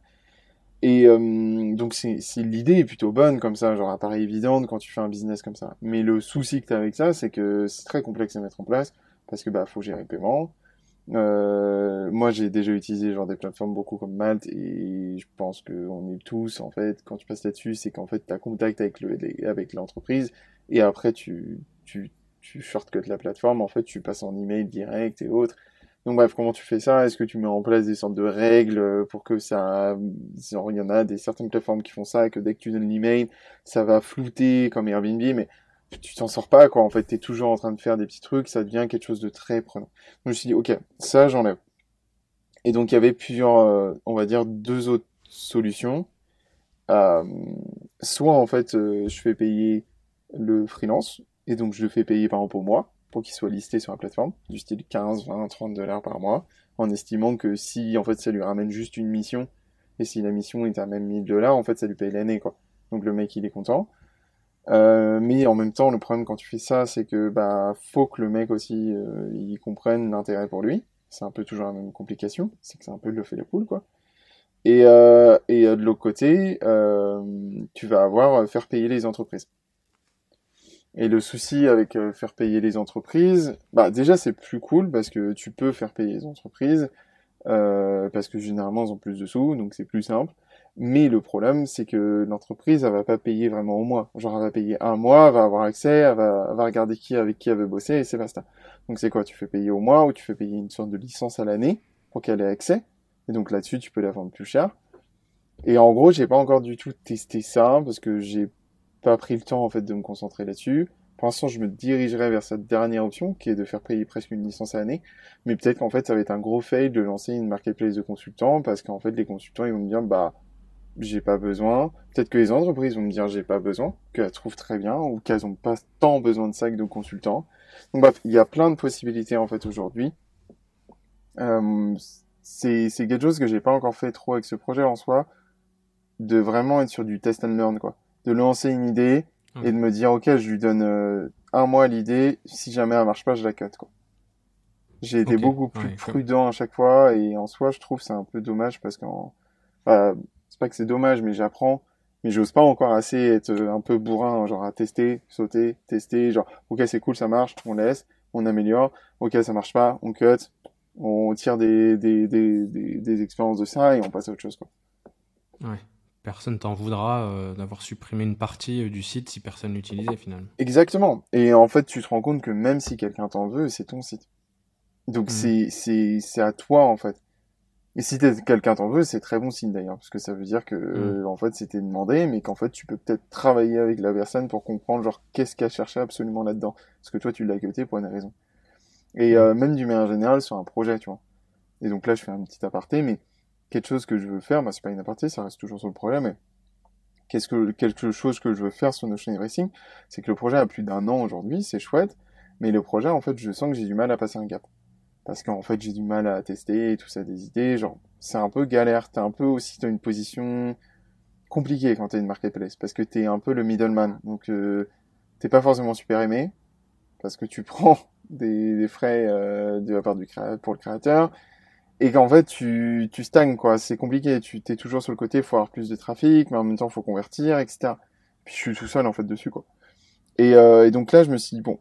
Speaker 2: Et euh, donc c'est l'idée est plutôt bonne comme ça, genre apparaît évidente quand tu fais un business comme ça. Mais le souci que tu as avec ça, c'est que c'est très complexe à mettre en place parce que bah faut gérer le paiement. Euh, moi j'ai déjà utilisé genre des plateformes beaucoup comme Malte et je pense que on est tous en fait quand tu passes là-dessus, c'est qu'en fait tu as contact avec le avec l'entreprise et après tu tu tu shortcut la plateforme, en fait tu passes en email direct et autres. Donc bref, comment tu fais ça? Est-ce que tu mets en place des sortes de règles pour que ça... il y en a des certaines plateformes qui font ça, que dès que tu donnes l'email, ça va flouter comme Airbnb, mais tu t'en sors pas, quoi. En fait, tu es toujours en train de faire des petits trucs, ça devient quelque chose de très prenant. Donc je me suis dit, ok, ça j'enlève. Et donc il y avait plusieurs, euh, on va dire, deux autres solutions. Euh, soit en fait, euh, je fais payer le freelance, et donc je le fais payer par exemple au mois pour qu'il soit listé sur la plateforme, du style 15, 20, 30 dollars par mois, en estimant que si en fait ça lui ramène juste une mission, et si la mission est à même 1000 dollars, en fait ça lui paye l'année quoi. Donc le mec il est content. Euh, mais en même temps, le problème quand tu fais ça, c'est que bah faut que le mec aussi euh, il comprenne l'intérêt pour lui. C'est un peu toujours la même complication, c'est que c'est un peu le fait les poules quoi. Et, euh, et de l'autre côté, euh, tu vas avoir euh, faire payer les entreprises. Et le souci avec euh, faire payer les entreprises, bah déjà c'est plus cool parce que tu peux faire payer les entreprises euh, parce que généralement elles ont plus de sous, donc c'est plus simple. Mais le problème c'est que l'entreprise elle va pas payer vraiment au mois. Genre elle va payer un mois, elle va avoir accès, elle va, elle va regarder qui avec qui elle veut bosser et c'est basta. Donc c'est quoi? Tu fais payer au mois ou tu fais payer une sorte de licence à l'année pour qu'elle ait accès. Et donc là-dessus tu peux la vendre plus cher. Et en gros j'ai pas encore du tout testé ça parce que j'ai pas pris le temps en fait de me concentrer là-dessus. Pour l'instant, je me dirigerai vers cette dernière option qui est de faire payer presque une licence à l'année. Mais peut-être qu'en fait, ça va être un gros fail de lancer une marketplace de consultants parce qu'en fait, les consultants, ils vont me dire, bah, j'ai pas besoin. Peut-être que les entreprises vont me dire, j'ai pas besoin, qu'elles trouvent très bien ou qu'elles ont pas tant besoin de ça que de consultants. Donc bref, il y a plein de possibilités en fait aujourd'hui. Euh, c'est quelque chose que j'ai pas encore fait trop avec ce projet en soi, de vraiment être sur du test and learn quoi de lancer une idée mmh. et de me dire ok je lui donne euh, un mois l'idée. Si jamais elle marche pas je la cut quoi. J'ai été okay. beaucoup plus ouais, prudent à chaque fois et en soi je trouve c'est un peu dommage parce qu'en enfin, c'est pas que c'est dommage mais j'apprends. Mais j'ose pas encore assez être un peu bourrin genre à tester sauter tester genre ok c'est cool ça marche on laisse on améliore. Ok ça marche pas on cut on tire des des, des, des, des expériences de ça et on passe à autre chose quoi.
Speaker 1: Ouais personne t'en voudra euh, d'avoir supprimé une partie euh, du site si personne l'utilisait finalement.
Speaker 2: Exactement. Et en fait, tu te rends compte que même si quelqu'un t'en veut, c'est ton site. Donc mmh. c'est c'est à toi en fait. Et si quelqu'un t'en veut, c'est très bon signe d'ailleurs, parce que ça veut dire que mm. en fait c'était demandé, mais qu'en fait tu peux peut-être travailler avec la personne pour comprendre genre qu'est-ce qu'elle cherchait absolument là-dedans, parce que toi tu l'as cuté pour une raison. Et mm. même du manière générale sur un projet, tu vois. Et donc là je fais un petit aparté, mais quelque chose que je veux faire, bah c'est pas une aparté, ça reste toujours sur le projet, mais qu'est-ce que quelque chose que je veux faire sur Notion Racing, c'est que le projet a plus d'un an aujourd'hui, c'est chouette, mais le projet en fait je sens que j'ai du mal à passer un gap parce qu'en fait j'ai du mal à tester tout ça des idées genre c'est un peu galère t'es un peu aussi dans une position compliquée quand t'es une marketplace parce que t'es un peu le middleman. Donc euh, t'es pas forcément super aimé parce que tu prends des, frais euh, de la part du pour le créateur et qu'en fait tu, tu stagnes quoi c'est compliqué tu t'es toujours sur le côté faut avoir plus de trafic mais en même temps faut convertir etc puis je suis tout seul en fait dessus quoi et, euh, et donc là je me suis dit bon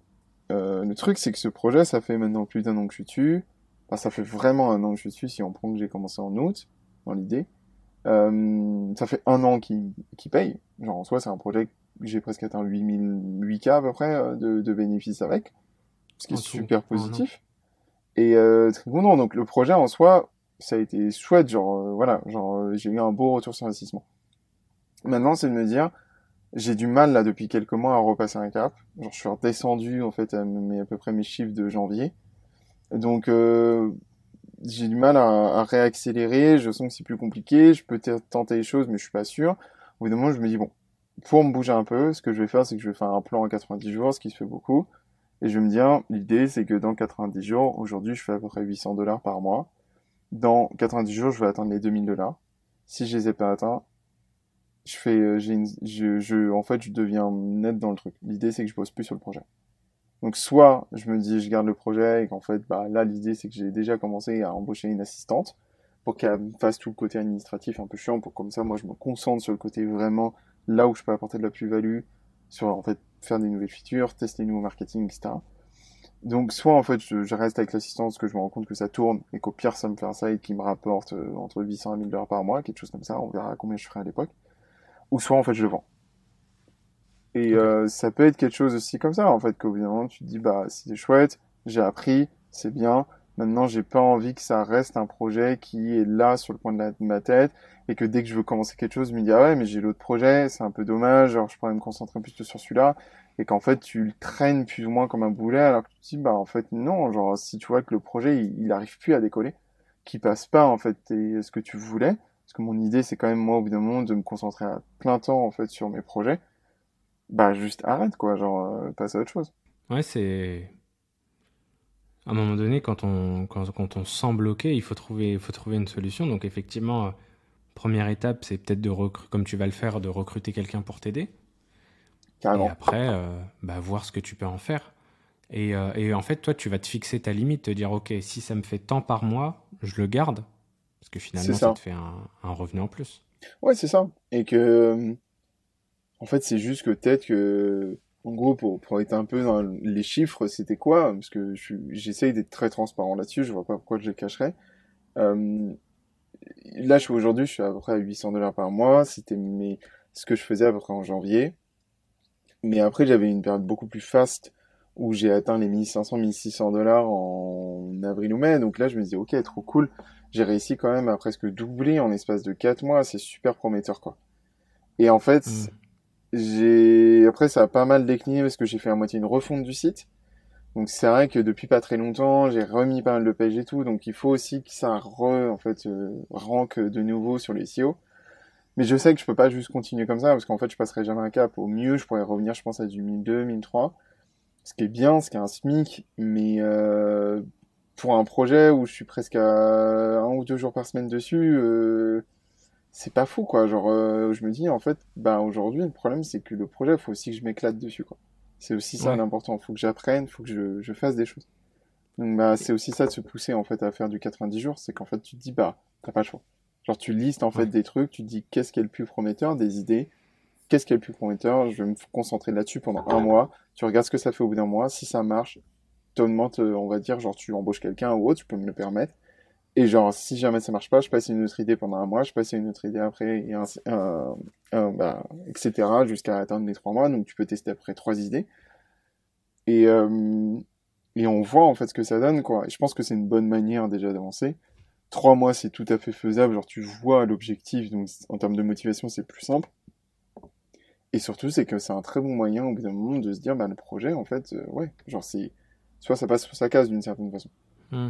Speaker 2: euh, le truc, c'est que ce projet, ça fait maintenant plus d'un an que je suis dessus. Enfin, ça fait vraiment un an que je suis dessus, si on prend que j'ai commencé en août, dans l'idée. Euh, ça fait un an qu'il paye. Genre, en soi, c'est un projet que j'ai presque atteint 8000, 8K à peu près euh, de, de bénéfices avec. Ce qui est super positif. Et euh, content. Donc, le projet en soi, ça a été chouette. Genre, euh, voilà, genre, j'ai eu un beau retour sur investissement. Maintenant, c'est de me dire, j'ai du mal là depuis quelques mois à repasser un cap. Genre, je suis redescendu en fait à, mes, à peu près mes chiffres de janvier. Donc euh, j'ai du mal à, à, réaccélérer. Je sens que c'est plus compliqué. Je peux tenter les choses, mais je suis pas sûr. Au bout d'un moment, je me dis bon, pour me bouger un peu, ce que je vais faire, c'est que je vais faire un plan en 90 jours, ce qui se fait beaucoup. Et je me dire, l'idée, c'est que dans 90 jours, aujourd'hui, je fais à peu près 800 dollars par mois. Dans 90 jours, je vais atteindre les 2000 dollars. Si je les ai pas atteints, je fais, euh, j'ai je, je, en fait, je deviens net dans le truc. L'idée, c'est que je bosse plus sur le projet. Donc, soit je me dis, je garde le projet et qu'en fait, bah, là, l'idée, c'est que j'ai déjà commencé à embaucher une assistante pour qu'elle fasse tout le côté administratif un peu chiant, pour comme ça, moi, je me concentre sur le côté vraiment là où je peux apporter de la plus-value, sur, en fait, faire des nouvelles features, tester des nouveaux marketing, etc. Donc, soit, en fait, je, reste avec l'assistante parce que je me rends compte que ça tourne et qu'au pire, ça me fait un site qui me rapporte euh, entre 800 et 1000 dollars par mois, quelque chose comme ça. On verra combien je ferai à l'époque ou soit en fait je le vends. Et euh, ça peut être quelque chose aussi comme ça, en fait, qu'au bout d'un moment, tu te dis, bah, c'est chouette, j'ai appris, c'est bien, maintenant, j'ai pas envie que ça reste un projet qui est là sur le point de, ma tête, et que dès que je veux commencer quelque chose, je me dis, ah ouais, mais j'ai l'autre projet, c'est un peu dommage, alors je pourrais me concentrer plus sur celui-là, et qu'en fait, tu le traînes plus ou moins comme un boulet, alors que tu te dis, bah, en fait, non, genre, si tu vois que le projet, il, arrive plus à décoller, qu'il passe pas, en fait, ce que tu voulais, parce que mon idée, c'est quand même, moi, au bout d'un moment, de me concentrer à plein temps, en fait, sur mes projets. Bah, juste arrête, quoi, genre, euh, passe à autre chose.
Speaker 1: Ouais, c'est. À un moment donné, quand on, quand, quand on se sent bloqué, il faut trouver, il faut trouver une solution. Donc, effectivement, euh, première étape, c'est peut-être de recruter, comme tu vas le faire, de recruter quelqu'un pour t'aider.
Speaker 2: Carrément.
Speaker 1: Et après, euh, bah, voir ce que tu peux en faire. Et, et, en fait, toi, tu vas te fixer ta limite, te dire, OK, si ça me fait tant par mois, je le garde. Parce que finalement, ça. te fait un, revenu en plus.
Speaker 2: Ouais, c'est ça. Et que, euh, en fait, c'est juste que peut-être que, en gros, pour, pour être un peu dans les chiffres, c'était quoi? Parce que j'essaye d'être très transparent là-dessus, je vois pas pourquoi je les cacherais. Euh, là, aujourd'hui, je suis à peu près à 800 dollars par mois. C'était mes... ce que je faisais à peu près en janvier. Mais après, j'avais une période beaucoup plus faste où j'ai atteint les 1500, 1600 dollars en avril ou mai. Donc là, je me dis, ok, trop cool j'ai réussi quand même à presque doubler en espace de 4 mois, c'est super prometteur quoi. Et en fait, mm. J'ai après ça a pas mal décliné parce que j'ai fait à moitié une refonte du site. Donc c'est vrai que depuis pas très longtemps, j'ai remis pas mal de pages et tout, donc il faut aussi que ça re, en fait euh, rank de nouveau sur les SEO. Mais je sais que je peux pas juste continuer comme ça parce qu'en fait je passerai jamais un cap. Au mieux, je pourrais revenir, je pense à du 1002, 1003. Ce qui est bien, ce qui est un SMIC, mais euh, pour un projet où je suis presque à un ou deux jours par semaine dessus, euh, c'est pas fou quoi. Genre, euh, je me dis en fait, bah aujourd'hui le problème c'est que le projet, faut aussi que je m'éclate dessus quoi. C'est aussi ça l'important. Il faut que j'apprenne, il faut que je, je, fasse des choses. Donc bah c'est aussi ça de se pousser en fait à faire du 90 jours, c'est qu'en fait tu te dis bah t'as pas le choix. Genre tu listes en fait des trucs, tu te dis qu'est-ce qui est le plus prometteur, des idées, qu'est-ce qui est le plus prometteur, je vais me concentrer là-dessus pendant un mois, tu regardes ce que ça fait au bout d'un mois, si ça marche, euh, on va dire, genre tu embauches quelqu'un ou autre, tu peux me le permettre. Et genre, si jamais ça marche pas, je passe une autre idée pendant un mois, je passe une autre idée après, et bah, etc., jusqu'à atteindre les trois mois. Donc, tu peux tester après trois idées. Et, euh, et on voit en fait ce que ça donne, quoi. Et je pense que c'est une bonne manière déjà d'avancer. trois mois, c'est tout à fait faisable. Genre, tu vois l'objectif, donc en termes de motivation, c'est plus simple. Et surtout, c'est que c'est un très bon moyen au bout d'un moment de se dire, bah, le projet, en fait, euh, ouais, genre, c'est. Soit ça passe sur sa case d'une certaine façon.
Speaker 1: Hmm.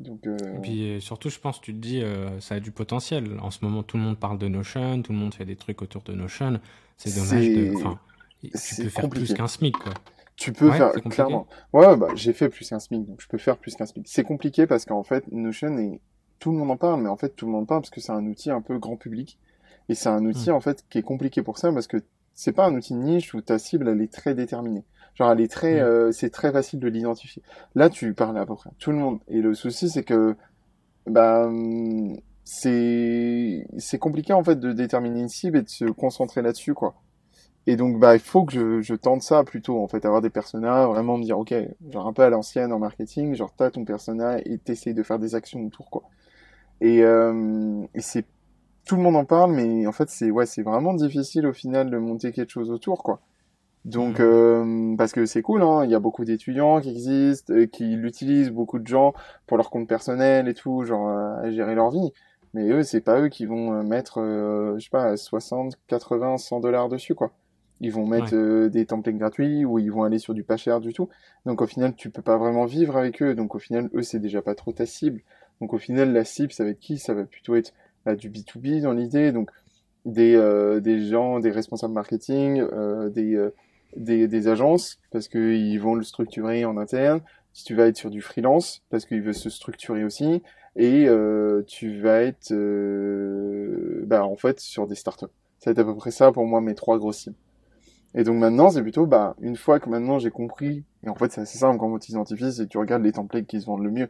Speaker 2: Donc, euh,
Speaker 1: Et puis surtout, je pense, tu te dis, euh, ça a du potentiel. En ce moment, tout le monde parle de Notion, tout le monde fait des trucs autour de Notion. C'est dommage de. Enfin, tu peux faire
Speaker 2: compliqué.
Speaker 1: plus qu'un SMIC, quoi.
Speaker 2: Tu peux
Speaker 1: Ouais,
Speaker 2: faire, clairement. Ouais, bah, j'ai fait plus qu'un SMIC, donc je peux faire plus qu'un SMIC. C'est compliqué parce qu'en fait, Notion est, tout le monde en parle, mais en fait, tout le monde parle parce que c'est un outil un peu grand public. Et c'est un
Speaker 1: Hmm.
Speaker 2: outil, en fait, qui est compliqué pour ça parce que c'est pas un outil de niche où ta cible, elle est très déterminée. Genre, elle est très,
Speaker 1: Mm.
Speaker 2: euh, c'est très facile de l'identifier. Là, tu parles à peu près à tout le monde. Et le souci, c'est que, bah, hum, c'est, c'est compliqué, en fait, de déterminer une cible et de se concentrer là-dessus, quoi. Et donc, bah, il faut que je, je tente ça plutôt, en fait, avoir des personas, vraiment me dire, ok, genre un peu à l'ancienne en marketing, genre t'as ton persona et t'essayes de faire des actions autour, quoi. Et, euh, et c'est, tout le monde en parle, mais en fait, c'est, ouais, c'est vraiment difficile au final de monter quelque chose autour, quoi. Donc,
Speaker 1: Mhm.
Speaker 2: euh, parce que c'est cool, hein, il y a beaucoup d'étudiants qui existent, euh, qui l'utilisent, beaucoup de gens pour leur compte personnel et tout, genre euh, à gérer leur vie. Mais eux, c'est pas eux qui vont euh, mettre, euh, je sais pas, 60, 80, 100 dollars dessus, quoi. Ils vont mettre
Speaker 1: Ouais.
Speaker 2: euh, des templates gratuits ou ils vont aller sur du pas cher du tout. Donc au final, tu peux pas vraiment vivre avec eux. Donc au final, eux, c'est déjà pas trop ta cible. Donc au final, la cible, ça va être qui? Ça va plutôt être bah, du B2B dans l'idée. Donc des, euh, des gens, des responsables marketing, euh, des, euh, des, des agences, parce qu'ils vont le structurer en interne. Si tu vas être sur du freelance, parce qu'il veut se structurer aussi. Et euh, tu vas être euh, bah, en fait sur des startups. Ça va être à peu près ça pour moi mes trois grosses cibles. Et donc maintenant, c'est plutôt, bah, une fois que maintenant j'ai compris, et en fait c'est assez simple quand tu identifies, c'est que tu regardes les templates qui se vendent le mieux,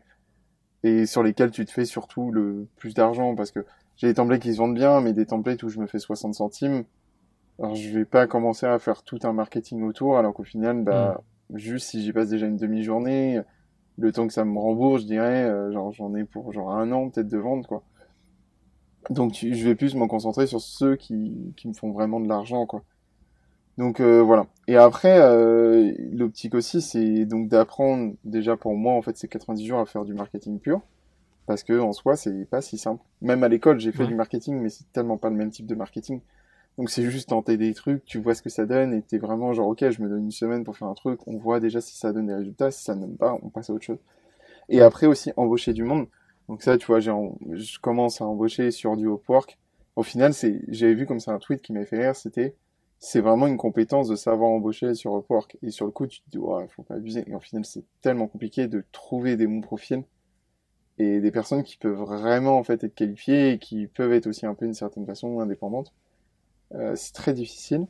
Speaker 2: et sur lesquels tu te fais surtout le plus d'argent, parce que j'ai des templates qui se vendent bien, mais des templates où je me fais 60 centimes, alors je vais pas commencer à faire tout un marketing autour, alors qu'au final, bah, juste si j'y passe déjà une demi-journée, le temps que ça me rembourse, je dirais, euh, genre j'en ai pour genre un an peut-être de vente, quoi. Donc je vais plus me concentrer sur ceux qui, qui me font vraiment de l'argent, quoi. Donc euh, voilà. Et après, euh, l'optique aussi, c'est donc d'apprendre, déjà pour moi, en fait, c'est 90 jours à faire du marketing pur. Parce que en soi, c'est pas si simple. Même à l'école, j'ai fait
Speaker 1: Ouais.
Speaker 2: du marketing, mais c'est tellement pas le même type de marketing. Donc c'est juste tenter des trucs, tu vois ce que ça donne, et t'es vraiment genre, ok, je me donne une semaine pour faire un truc, on voit déjà si ça donne des résultats, si ça ne donne pas, on passe à autre chose. Et après aussi, embaucher du monde. Donc ça, tu vois, j'ai je commence à embaucher sur du Upwork. Au final, c'est, j'avais vu comme ça un tweet qui m'avait fait rire, c'était, c'est vraiment une compétence de savoir embaucher sur Upwork. Et sur le coup, tu te dis, ouais, faut pas abuser. Et au final, c'est tellement compliqué de trouver des bons profils et des personnes qui peuvent vraiment, en fait, être qualifiées et qui peuvent être aussi un peu d'une certaine façon indépendantes. Euh, c'est très difficile.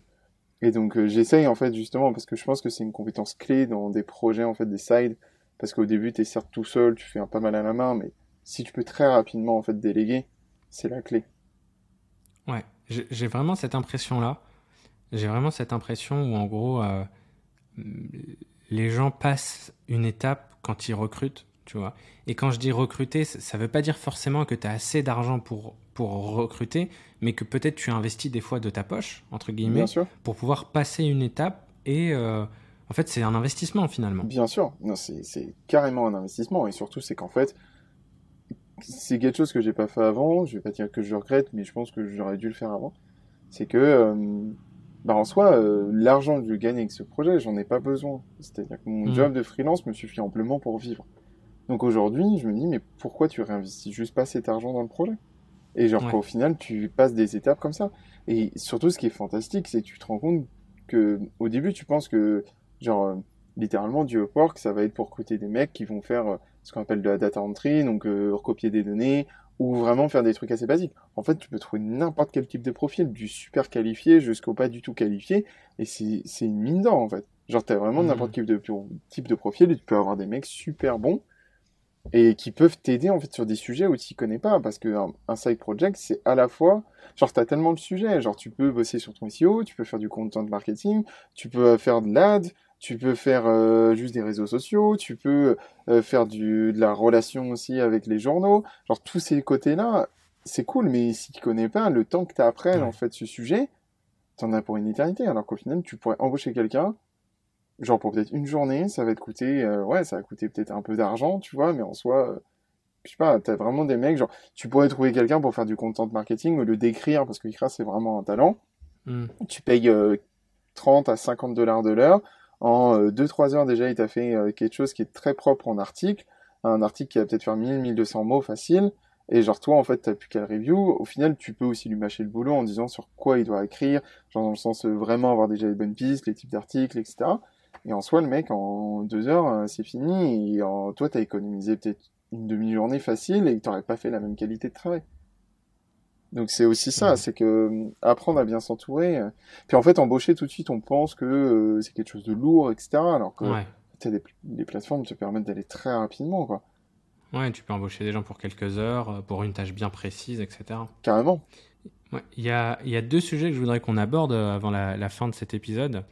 Speaker 2: Et donc, euh, j'essaye, en fait, justement, parce que je pense que c'est une compétence clé dans des projets, en fait, des sides. Parce qu'au début, t'es certes tout seul, tu fais un pas mal à la main, mais si tu peux très rapidement, en fait, déléguer, c'est la clé.
Speaker 1: Ouais, j'ai vraiment cette impression-là. J'ai vraiment cette impression où, en gros, euh, les gens passent une étape quand ils recrutent, tu vois. Et quand je dis recruter, ça ça veut pas dire forcément que tu as assez d'argent pour, pour recruter, mais que peut-être tu investis des fois de ta poche, entre guillemets, pour pouvoir passer une étape. Et euh, en fait, c'est un investissement finalement.
Speaker 2: Bien sûr, non, c'est carrément un investissement et surtout c'est qu'en fait c'est quelque chose que j'ai pas fait avant. Je vais pas dire que je regrette, mais je pense que j'aurais dû le faire avant. C'est que euh, bah en soi euh, l'argent que je gagne avec ce projet, j'en ai pas besoin. C'est-à-dire que mon
Speaker 1: Mhm.
Speaker 2: job de freelance me suffit amplement pour vivre. Donc aujourd'hui, je me dis mais pourquoi tu réinvestis juste pas cet argent dans le projet? Et genre
Speaker 1: Ouais.
Speaker 2: qu'au final tu passes des étapes comme ça. Et surtout ce qui est fantastique, c'est que tu te rends compte que au début tu penses que genre euh, littéralement du Upwork, ça va être pour recruter des mecs qui vont faire euh, ce qu'on appelle de la data entry, donc euh, recopier des données, ou vraiment faire des trucs assez basiques. En fait, tu peux trouver n'importe quel type de profil, du super qualifié jusqu'au pas du tout qualifié, et c'est c'est une mine d'or en fait. Genre t'as vraiment
Speaker 1: Mhm.
Speaker 2: n'importe quel type de, type de profil, et tu peux avoir des mecs super bons, et qui peuvent t'aider en fait sur des sujets où tu connais pas, parce que un, un side project, c'est à la fois, genre t'as tellement de sujets, genre tu peux bosser sur ton SEO, tu peux faire du content marketing, tu peux euh, faire de l'ad, tu peux faire euh, juste des réseaux sociaux, tu peux euh, faire du, de la relation aussi avec les journaux. Genre tous ces côtés-là, c'est cool, mais si tu connais pas le temps que tu apprennes
Speaker 1: Ouais.
Speaker 2: en fait ce sujet, t'en as pour une éternité. Alors qu'au final, tu pourrais embaucher quelqu'un, genre pour peut-être une journée, ça va te coûter, euh, ouais, ça va coûter peut-être un peu d'argent, tu vois, mais en soi, euh, je sais pas, t'as vraiment des mecs, genre, tu pourrais trouver quelqu'un pour faire du content marketing ou le décrire, parce que c'est vraiment un talent.
Speaker 1: Hmm.
Speaker 2: Tu payes 30 à 50 dollars de l'heure. En 2-3 heures déjà, il t'a fait quelque chose qui est très propre en article. Un article qui va peut-être faire 1000-1200 mots facile. Et genre toi, en fait, t'as plus qu'à le review. Au final, tu peux aussi lui mâcher le boulot en disant sur quoi il doit écrire, genre dans le sens euh, vraiment avoir déjà les bonnes pistes, les types d'articles, etc. Et en soi, le mec, en deux heures, euh, c'est fini. Et en, toi, t'as économisé peut-être une demi-journée facile et t'aurais pas fait la même qualité de travail. Donc c'est aussi ça, c'est que euh, apprendre à bien s'entourer. Puis en fait, embaucher tout de suite, on pense que c'est quelque chose de lourd, etc. Alors que
Speaker 1: Ouais.
Speaker 2: des, les plateformes te permettent d'aller très rapidement, quoi.
Speaker 1: Ouais, tu peux embaucher des gens pour quelques heures, euh, pour une tâche bien précise, etc.
Speaker 2: Carrément.
Speaker 1: Ouais, Il y, a, il y a deux sujets que je voudrais qu'on aborde euh, avant la, la fin de cet épisode.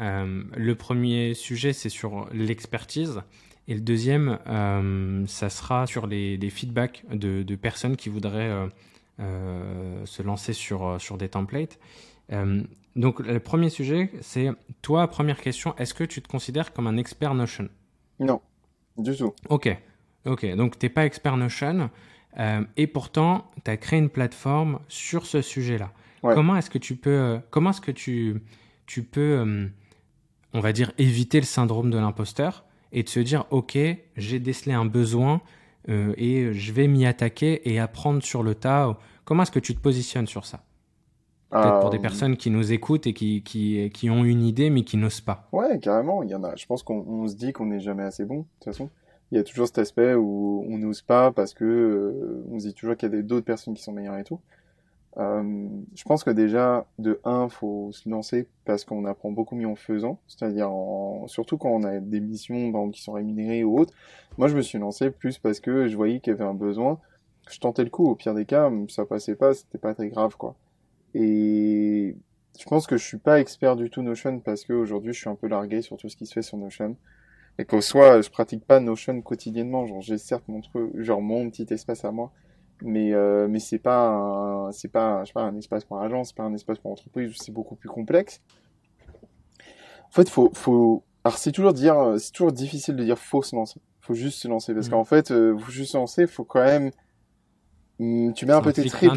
Speaker 1: Euh, le premier sujet, c'est sur l'expertise. Et le deuxième, euh, ça sera sur les, les feedbacks de, de personnes qui voudraient euh, se lancer sur, sur des templates. Donc, le premier sujet, c'est toi, première question, est-ce que tu te considères comme un expert Notion?
Speaker 2: Non, du tout.
Speaker 1: Ok, ok. Donc, tu n'es pas expert Notion. et pourtant, tu as créé une plateforme sur ce sujet-là.
Speaker 2: Ouais.
Speaker 1: Comment est-ce que tu peux, comment est-ce que tu, tu peux, euh, on va dire, éviter le syndrome de l'imposteur et de se dire, ok, j'ai décelé un besoin euh, et je vais m'y attaquer et apprendre sur le tas. Comment est-ce que tu te positionnes sur ça? Peut-être pour des
Speaker 2: Euh,
Speaker 1: personnes qui nous écoutent et qui, qui, qui ont une idée mais qui n'osent pas.
Speaker 2: Ouais, carrément. Il y en a. Je pense qu'on on se dit qu'on n'est jamais assez bon, de toute façon. Il y a toujours cet aspect où on n'ose pas parce que euh, on se dit toujours qu'il y a d'autres personnes qui sont meilleures et tout. Euh, je pense que déjà, de un, faut se lancer parce qu'on apprend beaucoup mieux en faisant. C'est-à-dire, surtout quand on a des missions exemple, qui sont rémunérées ou autres. Moi, je me suis lancé plus parce que je voyais qu'il y avait un besoin. Je tentais le coup. Au pire des cas, ça passait pas, c'était pas très grave, quoi. Et je pense que je suis pas expert du tout Notion parce que aujourd'hui je suis un peu largué sur tout ce qui se fait sur Notion. Et qu'au soit je pratique pas Notion quotidiennement, genre j'ai certes mon truc, genre mon petit espace à moi, mais euh, mais c'est pas un, c'est pas je sais pas un espace pour agence, c'est pas un espace pour entreprise, c'est beaucoup plus complexe. En fait, faut faut alors c'est toujours dire c'est toujours difficile de dire faut se lancer. Faut juste se lancer parce
Speaker 1: Mhm.
Speaker 2: qu'en fait, euh, faut juste se lancer, faut quand même hum, tu mets un peu tes tripes.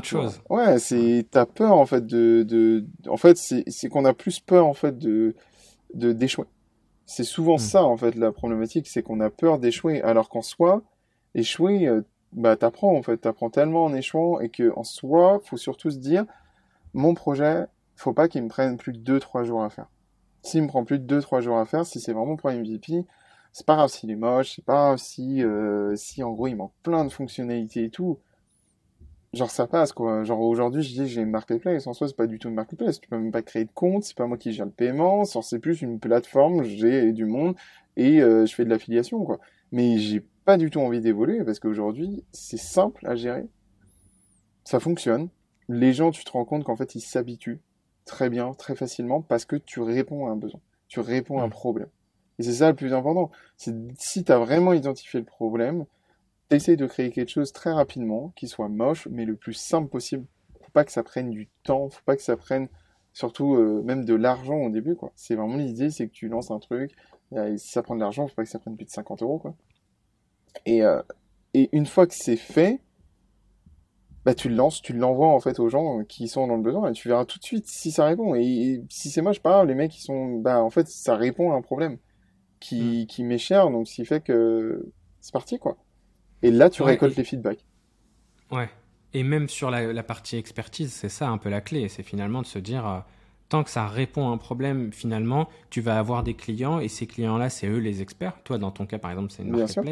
Speaker 2: Ouais, c'est t'as peur en fait de de en fait c'est c'est qu'on a plus peur en fait de de d'échouer. C'est souvent
Speaker 1: Mm.
Speaker 2: ça en fait la problématique, c'est qu'on a peur d'échouer alors qu'en soi échouer euh, bah t'apprends en fait, t'apprends tellement en échouant et que en soi, faut surtout se dire mon projet, faut pas qu'il me prenne plus de 2 3 jours à faire. S'il me prend plus de 2 3 jours à faire, si c'est vraiment pour MVP, c'est pas grave s'il est moche, c'est pas grave si euh, si en gros il manque plein de fonctionnalités et tout. Genre ça passe quoi. Genre aujourd'hui je dis j'ai une marketplace. En soi c'est pas du tout une marketplace. Tu peux même pas créer de compte. C'est pas moi qui gère le paiement. C'est plus une plateforme. J'ai du monde et euh, je fais de l'affiliation quoi. Mais j'ai pas du tout envie d'évoluer parce qu'aujourd'hui c'est simple à gérer. Ça fonctionne. Les gens tu te rends compte qu'en fait ils s'habituent très bien, très facilement parce que tu réponds à un besoin. Tu réponds à un
Speaker 1: Mm.
Speaker 2: problème. Et c'est ça le plus important. C'est si tu as vraiment identifié le problème, T'essayes de créer quelque chose très rapidement, qui soit moche, mais le plus simple possible. Faut pas que ça prenne du temps, faut pas que ça prenne surtout euh, même de l'argent au début, quoi. C'est vraiment l'idée, c'est que tu lances un truc, et si ça prend de l'argent, faut pas que ça prenne plus de 50 euros, quoi. Et, euh, et une fois que c'est fait, bah tu le lances, tu l'envoies en fait aux gens qui sont dans le besoin, et tu verras tout de suite si ça répond. Et, et si c'est moche, pas grave, les mecs, ils sont, bah en fait, ça répond à un problème qui, qui m'est cher, donc ce qui fait que c'est parti, quoi. Et là, tu
Speaker 1: Ouais,
Speaker 2: récoltes
Speaker 1: et-
Speaker 2: les feedbacks.
Speaker 1: Ouais. Et même sur la, la partie expertise, c'est ça un peu la clé. C'est finalement de se dire, euh, tant que ça répond à un problème, finalement, tu vas avoir des clients et ces clients-là, c'est eux les experts. Toi, dans ton cas, par exemple, c'est une
Speaker 2: Bien sûr.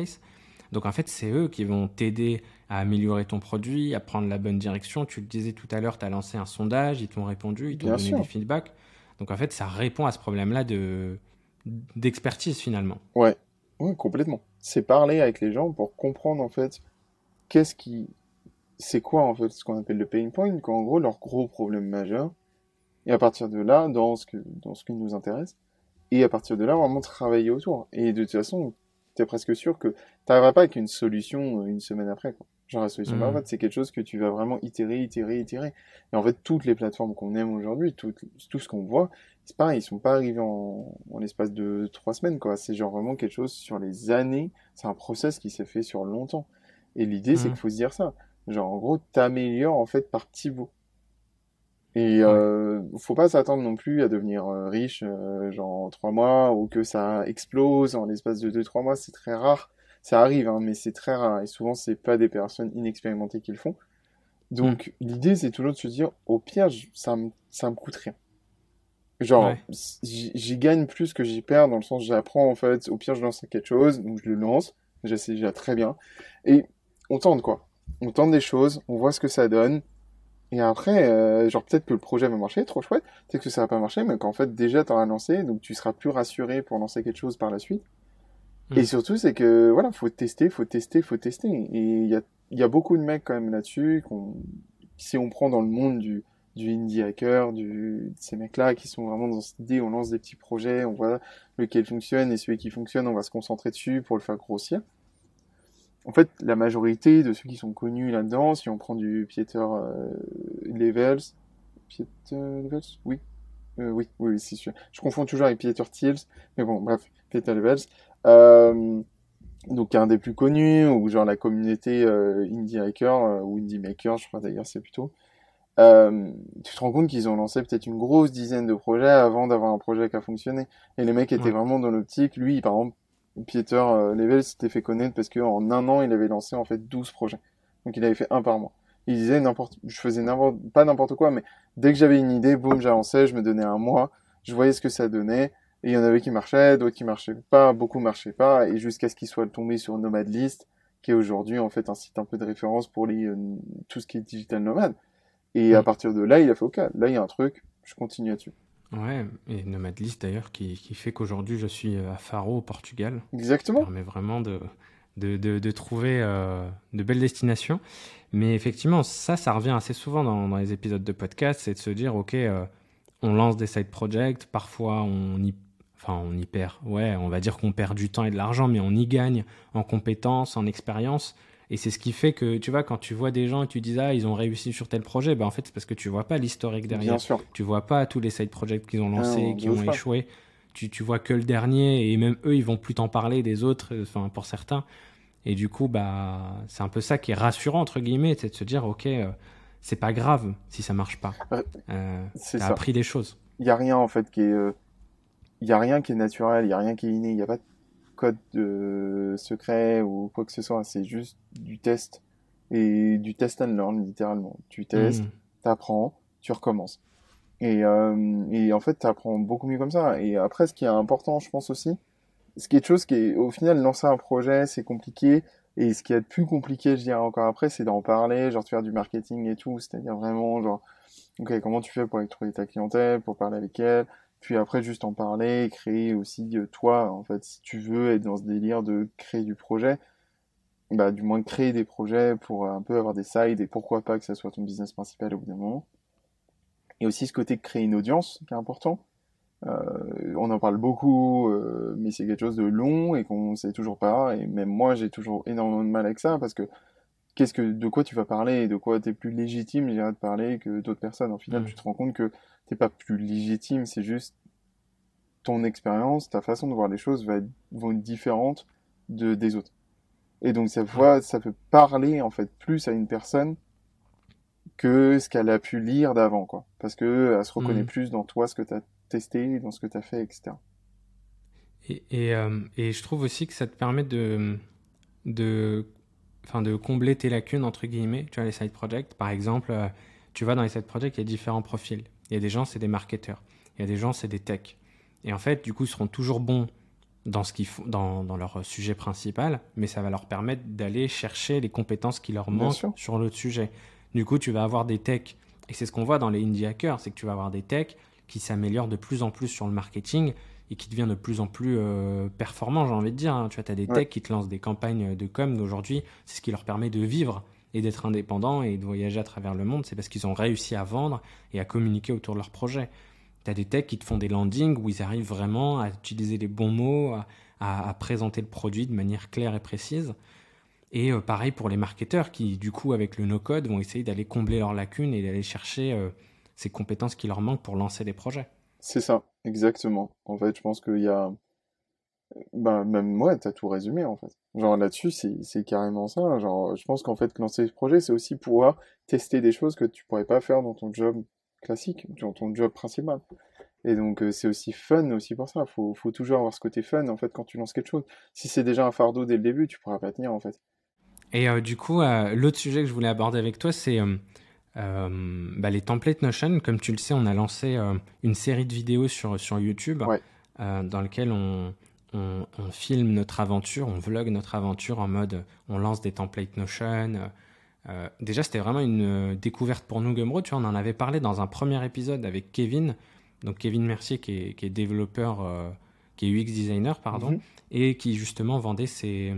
Speaker 1: Donc en fait, c'est eux qui vont t'aider à améliorer ton produit, à prendre la bonne direction. Tu le disais tout à l'heure, tu as lancé un sondage, ils t'ont répondu, ils t'ont donné
Speaker 2: sûr.
Speaker 1: des feedbacks. Donc en fait, ça répond à ce problème-là de d'expertise finalement.
Speaker 2: Ouais, ouais, complètement. C'est parler avec les gens pour comprendre en fait qu'est-ce qui, c'est quoi en fait ce qu'on appelle le pain point, qu'en gros leur gros problème majeur. Et à partir de là, dans ce que, dans ce qui nous intéresse, et à partir de là, vraiment travailler autour. Et de toute façon, t'es presque sûr que t'arriveras pas avec une solution euh, une semaine après, quoi. Genre la solution parfaite, c'est quelque chose que tu vas vraiment itérer, itérer, itérer. Et en fait, toutes les plateformes qu'on aime aujourd'hui, tout, tout ce qu'on voit, c'est pareil, ils sont pas arrivés en, en l'espace de trois semaines, quoi. C'est genre vraiment quelque chose sur les années. C'est un process qui s'est fait sur longtemps. Et l'idée, c'est
Speaker 1: Mhm.
Speaker 2: qu'il faut se dire ça. Genre, en gros, t'améliores en fait par petits bouts. Et euh, faut pas s'attendre non plus à devenir euh, riche, euh, genre en trois mois, ou que ça explose en l'espace de deux, trois mois. C'est très rare. Ça arrive, hein, mais c'est très rare. Et souvent, c'est pas des personnes inexpérimentées qui le font. Donc, l'idée, c'est toujours de se dire, au pire, ça me, ça me coûte rien. Genre,
Speaker 1: Ouais.
Speaker 2: j'y gagne plus que j'y perds, dans le sens, j'apprends, en fait, au pire, je lance quelque chose, donc je le lance. C'est déjà très bien. Et on tente, quoi. On tente des choses, on voit ce que ça donne. Et après, euh, genre, peut-être que le projet va marcher, trop chouette. Peut-être que ça va pas marcher, mais qu'en fait, déjà, t'auras lancé, donc tu seras plus rassuré pour lancer quelque chose par la suite.
Speaker 1: Mm.
Speaker 2: Et surtout, c'est que, voilà, faut tester, faut tester, faut tester. Et il y a, y a beaucoup de mecs, quand même, là-dessus, qu'on, si on prend dans le monde du, du indie hacker, du, de ces mecs-là qui sont vraiment dans cette idée, on lance des petits projets, on voit lequel fonctionne, et celui qui fonctionne, on va se concentrer dessus pour le faire grossir. En fait, la majorité de ceux qui sont connus là-dedans, si on prend du Pieter euh, Levels, Pieter Levels? Oui. Euh, oui, oui, oui, c'est sûr. Je confonds toujours avec Pieter Thiels, mais bon, bref, Pieter Levels. Euh, donc un des plus connus, ou genre la communauté euh, Indie Hacker, euh, ou Indie Maker, je crois d'ailleurs c'est plutôt. Euh, tu te rends compte qu'ils ont lancé peut-être une grosse dizaine de projets avant d'avoir un projet qui a fonctionné. Et les mecs étaient
Speaker 1: Ouais.
Speaker 2: vraiment dans l'optique. Lui, par exemple, Pieter euh, Level s'était fait connaître parce qu'en un an, il avait lancé en fait 12 projets. Donc il avait fait un par mois. Il disait n'importe, je faisais n'importe, pas n'importe quoi, mais dès que j'avais une idée, boum, j'avançais, je me donnais un mois, je voyais ce que ça donnait. Et il y en avait qui marchaient, d'autres qui marchaient pas, beaucoup marchaient pas, et jusqu'à ce qu'il soit tombé sur Nomad List, qui est aujourd'hui en fait un site un peu de référence pour les, euh, tout ce qui est digital nomade. Et à
Speaker 1: Mm.
Speaker 2: partir de là, il a fait OK, là il y a un truc, je continue là-dessus.
Speaker 1: Ouais, et Nomad List d'ailleurs qui, qui fait qu'aujourd'hui je suis euh, à Faro au Portugal. Ça
Speaker 2: Exactement.
Speaker 1: permet vraiment de, de, de, de trouver euh, de belles destinations. Mais effectivement, ça, ça revient assez souvent dans, dans les épisodes de podcast, c'est de se dire, OK, euh, on lance des side projects, parfois on y, enfin, on y perd. Ouais, on va dire qu'on perd du temps et de l'argent, mais on y gagne en compétences, en expérience. Et c'est ce qui fait que, tu vois, quand tu vois des gens et tu dis, ah, ils ont réussi sur tel projet, ben en fait, c'est parce que tu vois pas l'historique derrière.
Speaker 2: Bien sûr.
Speaker 1: Tu vois pas tous les side projects qu'ils ont
Speaker 2: Ah
Speaker 1: lancés, qui ont
Speaker 2: pas.
Speaker 1: échoué. Tu, tu vois que le dernier, et même eux, ils vont plus t'en parler des autres, euh, enfin, pour certains. Et du coup, bah, c'est un peu ça qui est rassurant, entre guillemets, c'est de se dire, OK, euh, c'est pas grave si ça marche pas. Euh,
Speaker 2: C'est
Speaker 1: t'as
Speaker 2: ça.
Speaker 1: appris des choses.
Speaker 2: Il y a rien en fait qui est, euh, il y a rien qui est naturel, il y a rien qui est inné, il y a pas de code de secret ou quoi que ce soit. C'est juste du test et du test and learn littéralement. Tu testes,
Speaker 1: Mhm.
Speaker 2: t'apprends, tu recommences. Et, euh, et en fait, t'apprends beaucoup mieux comme ça. Et après, ce qui est important, je pense aussi, ce qui est chose qui est, au final, lancer un projet, c'est compliqué. Et ce qui est de plus compliqué, je dirais encore après, c'est d'en parler, genre de faire du marketing et tout. C'est-à-dire vraiment, genre, ok, comment tu fais pour aller trouver ta clientèle, pour parler avec elle, puis après juste en parler, créer aussi euh, toi, en fait, si tu veux être dans ce délire de créer du projet, bah du moins créer des projets pour un peu avoir des sides et pourquoi pas que ça soit ton business principal au bout d'un moment. Et aussi ce côté de créer une audience qui est important. Euh, on en parle beaucoup, euh, mais c'est quelque chose de long et qu'on sait toujours pas. Et même moi, j'ai toujours énormément de mal avec ça parce que qu'est-ce que, de quoi tu vas parler et de quoi t'es plus légitime, je dirais, de parler que d'autres personnes. Au final,
Speaker 1: Mm.
Speaker 2: tu te rends compte que t'es pas plus légitime, c'est juste ton expérience, ta façon de voir les choses va être, vont être différentes de, des autres. Et donc, ça voit, ça peut parler, en fait, plus à une personne que ce qu'elle a pu lire d'avant, quoi. Parce que elle se reconnaît
Speaker 1: Mm.
Speaker 2: plus dans toi, ce que t'as testé, dans ce que t'as fait, etc.
Speaker 1: Et, et, euh, et je trouve aussi que ça te permet de, de, enfin, de combler tes lacunes, entre guillemets. Tu vois, les side projects, par exemple, euh, tu vois, dans les side projects, il y a différents profils. Il y a des gens, c'est des marketeurs. Il y a des gens, c'est des techs. Et en fait, du coup, ils seront toujours bons dans, ce qu'ils font, dans, dans leur sujet principal, mais ça va leur permettre d'aller chercher les compétences qui leur manquent sur l'autre sujet. Du coup, tu vas avoir des techs, et c'est ce qu'on voit dans les indie hackers, c'est que tu vas avoir des techs qui s'améliorent de plus en plus sur le marketing et qui deviennent de plus en plus euh, performants, j'ai envie de dire. hein. Tu vois, as des
Speaker 2: Ouais.
Speaker 1: techs qui te lancent des campagnes de com aujourd'hui, c'est ce qui leur permet de vivre et d'être indépendants et de voyager à travers le monde, c'est parce qu'ils ont réussi à vendre et à communiquer autour de leur projet. Tu as des techs qui te font des landings où ils arrivent vraiment à utiliser les bons mots, à, à- à présenter le produit de manière claire et précise. Et euh, pareil pour les marketeurs qui, du coup, avec le no-code, vont essayer d'aller combler leurs lacunes et d'aller chercher euh, ces compétences qui leur manquent pour lancer des projets.
Speaker 2: C'est ça, exactement. En fait, je pense qu'il y a, bah, même moi, t'as tout résumé, en fait. Genre, là-dessus, c'est, c'est carrément ça. Genre, je pense qu'en fait, lancer ce projet, c'est aussi pouvoir tester des choses que tu pourrais pas faire dans ton job classique, dans ton job principal. Et donc, euh, c'est aussi fun aussi pour ça. Faut, faut toujours avoir ce côté fun, en fait, quand tu lances quelque chose. Si c'est déjà un fardeau dès le début, tu pourras pas tenir, en fait.
Speaker 1: Et euh, du coup, euh, l'autre sujet que je voulais aborder avec toi, c'est bah, les templates Notion. Comme tu le sais, on a lancé une série de vidéos sur, sur YouTube dans lequel on, on, filme notre aventure, on vlog notre aventure en mode on lance des templates Notion. Euh, déjà, c'était vraiment une découverte pour nous, Gumroad. Tu vois, on en avait parlé dans un premier épisode avec Kevin, donc Kevin Mercier qui est, développeur, euh, qui est UX designer, pardon, mhm. et qui justement vendait ses,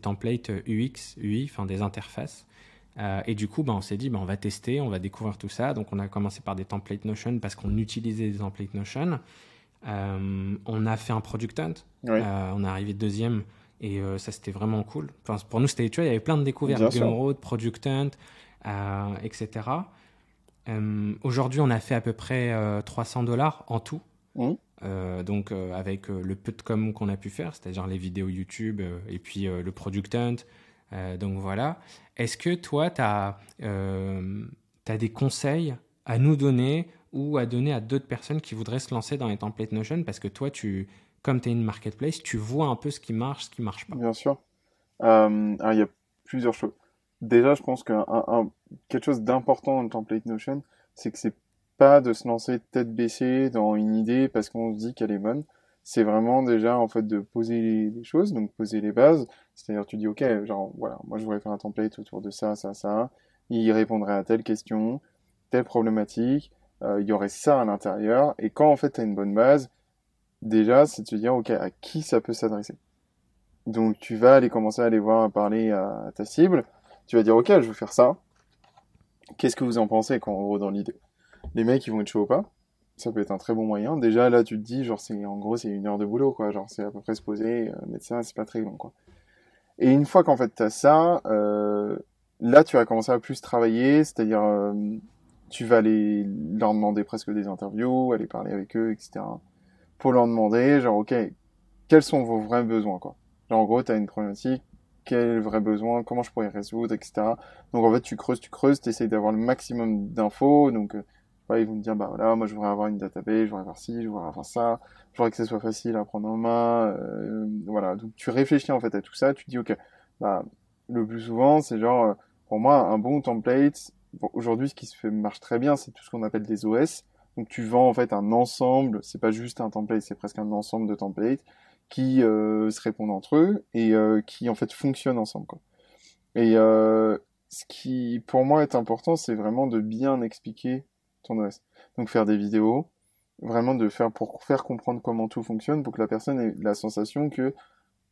Speaker 1: templates UX, UI, enfin des interfaces. Euh, et du coup, bah, on s'est dit, bah, on va tester, on va découvrir tout ça. Donc, on a commencé par des templates Notion parce qu'on utilisait des templates Notion. Euh, on a fait un product hunt. Euh, on est arrivé deuxième et ça c'était vraiment cool. Enfin, pour nous, c'était, tu vois, il y avait plein de découvertes. Gumroad, Product Hunt, etc. Aujourd'hui, on a fait à peu près 300 dollars en tout. Donc avec le peu de com qu'on a pu faire, c'est-à-dire les vidéos YouTube et puis le Product Hunt. Donc voilà. Est-ce que toi, tu as, as, des conseils à nous donner ou à donner à d'autres personnes qui voudraient se lancer dans les templates Notion? Parce que toi, tu, comme tu es une marketplace, tu vois un peu ce qui marche, ce qui marche pas.
Speaker 2: Bien sûr. Euh, il y a plusieurs choses. Déjà, je pense que quelque chose d'important dans le template Notion, c'est que c'est pas de se lancer tête baissée dans une idée parce qu'on se dit qu'elle est bonne. C'est vraiment déjà en fait de poser les choses, donc poser les bases. C'est-à-dire tu dis ok, genre voilà, moi je voudrais faire un template autour de ça, ça, ça. Il répondrait à telle question, telle problématique euh, il y aurait ça à l'intérieur. Et quand en fait tu as une bonne base, déjà c'est de se dire ok à qui ça peut s'adresser? Donc tu vas aller commencer à aller voir, à parler à ta cible. Tu vas dire ok je veux faire ça. Qu'est-ce que vous en pensez quand en gros dans l'idée? Les mecs ils vont être chauds ou pas? Ça peut être un très bon moyen. Déjà là, tu te dis, genre, c'est en gros, c'est une heure de boulot, quoi. Genre, c'est à peu près se poser, euh, mettre ça, c'est pas très long, quoi. Et une fois qu'en fait t'as ça, euh, là, tu vas commencer à plus travailler, c'est-à-dire tu vas aller leur demander presque des interviews, aller parler avec eux, etc. Pour leur demander, genre, ok, quels sont vos vrais besoins, quoi? Genre, en gros, tu as une problématique, quel vrai besoin, comment je pourrais résoudre, etc. Donc, en fait, tu creuses, tu creuses, tu d'avoir le maximum d'infos. Donc, euh, ils vont te dire, bah voilà, moi, je voudrais avoir une database, je voudrais avoir ci, je voudrais avoir ça, je voudrais que ce soit facile à prendre en main. Euh, voilà. Donc, tu réfléchis, en fait, à tout ça. Tu dis, ok, bah, le plus souvent, c'est genre, euh, pour moi, un bon template, aujourd'hui, ce qui se fait marche très bien, c'est tout ce qu'on appelle des OS. Donc tu vends en fait un ensemble, c'est pas juste un template, c'est presque un ensemble de templates qui euh, se répondent entre eux et euh, qui en fait fonctionnent ensemble. Quoi. Et euh, ce qui pour moi est important, c'est vraiment de bien expliquer Donc faire des vidéos, vraiment de faire pour faire comprendre comment tout fonctionne, pour que la personne ait la sensation que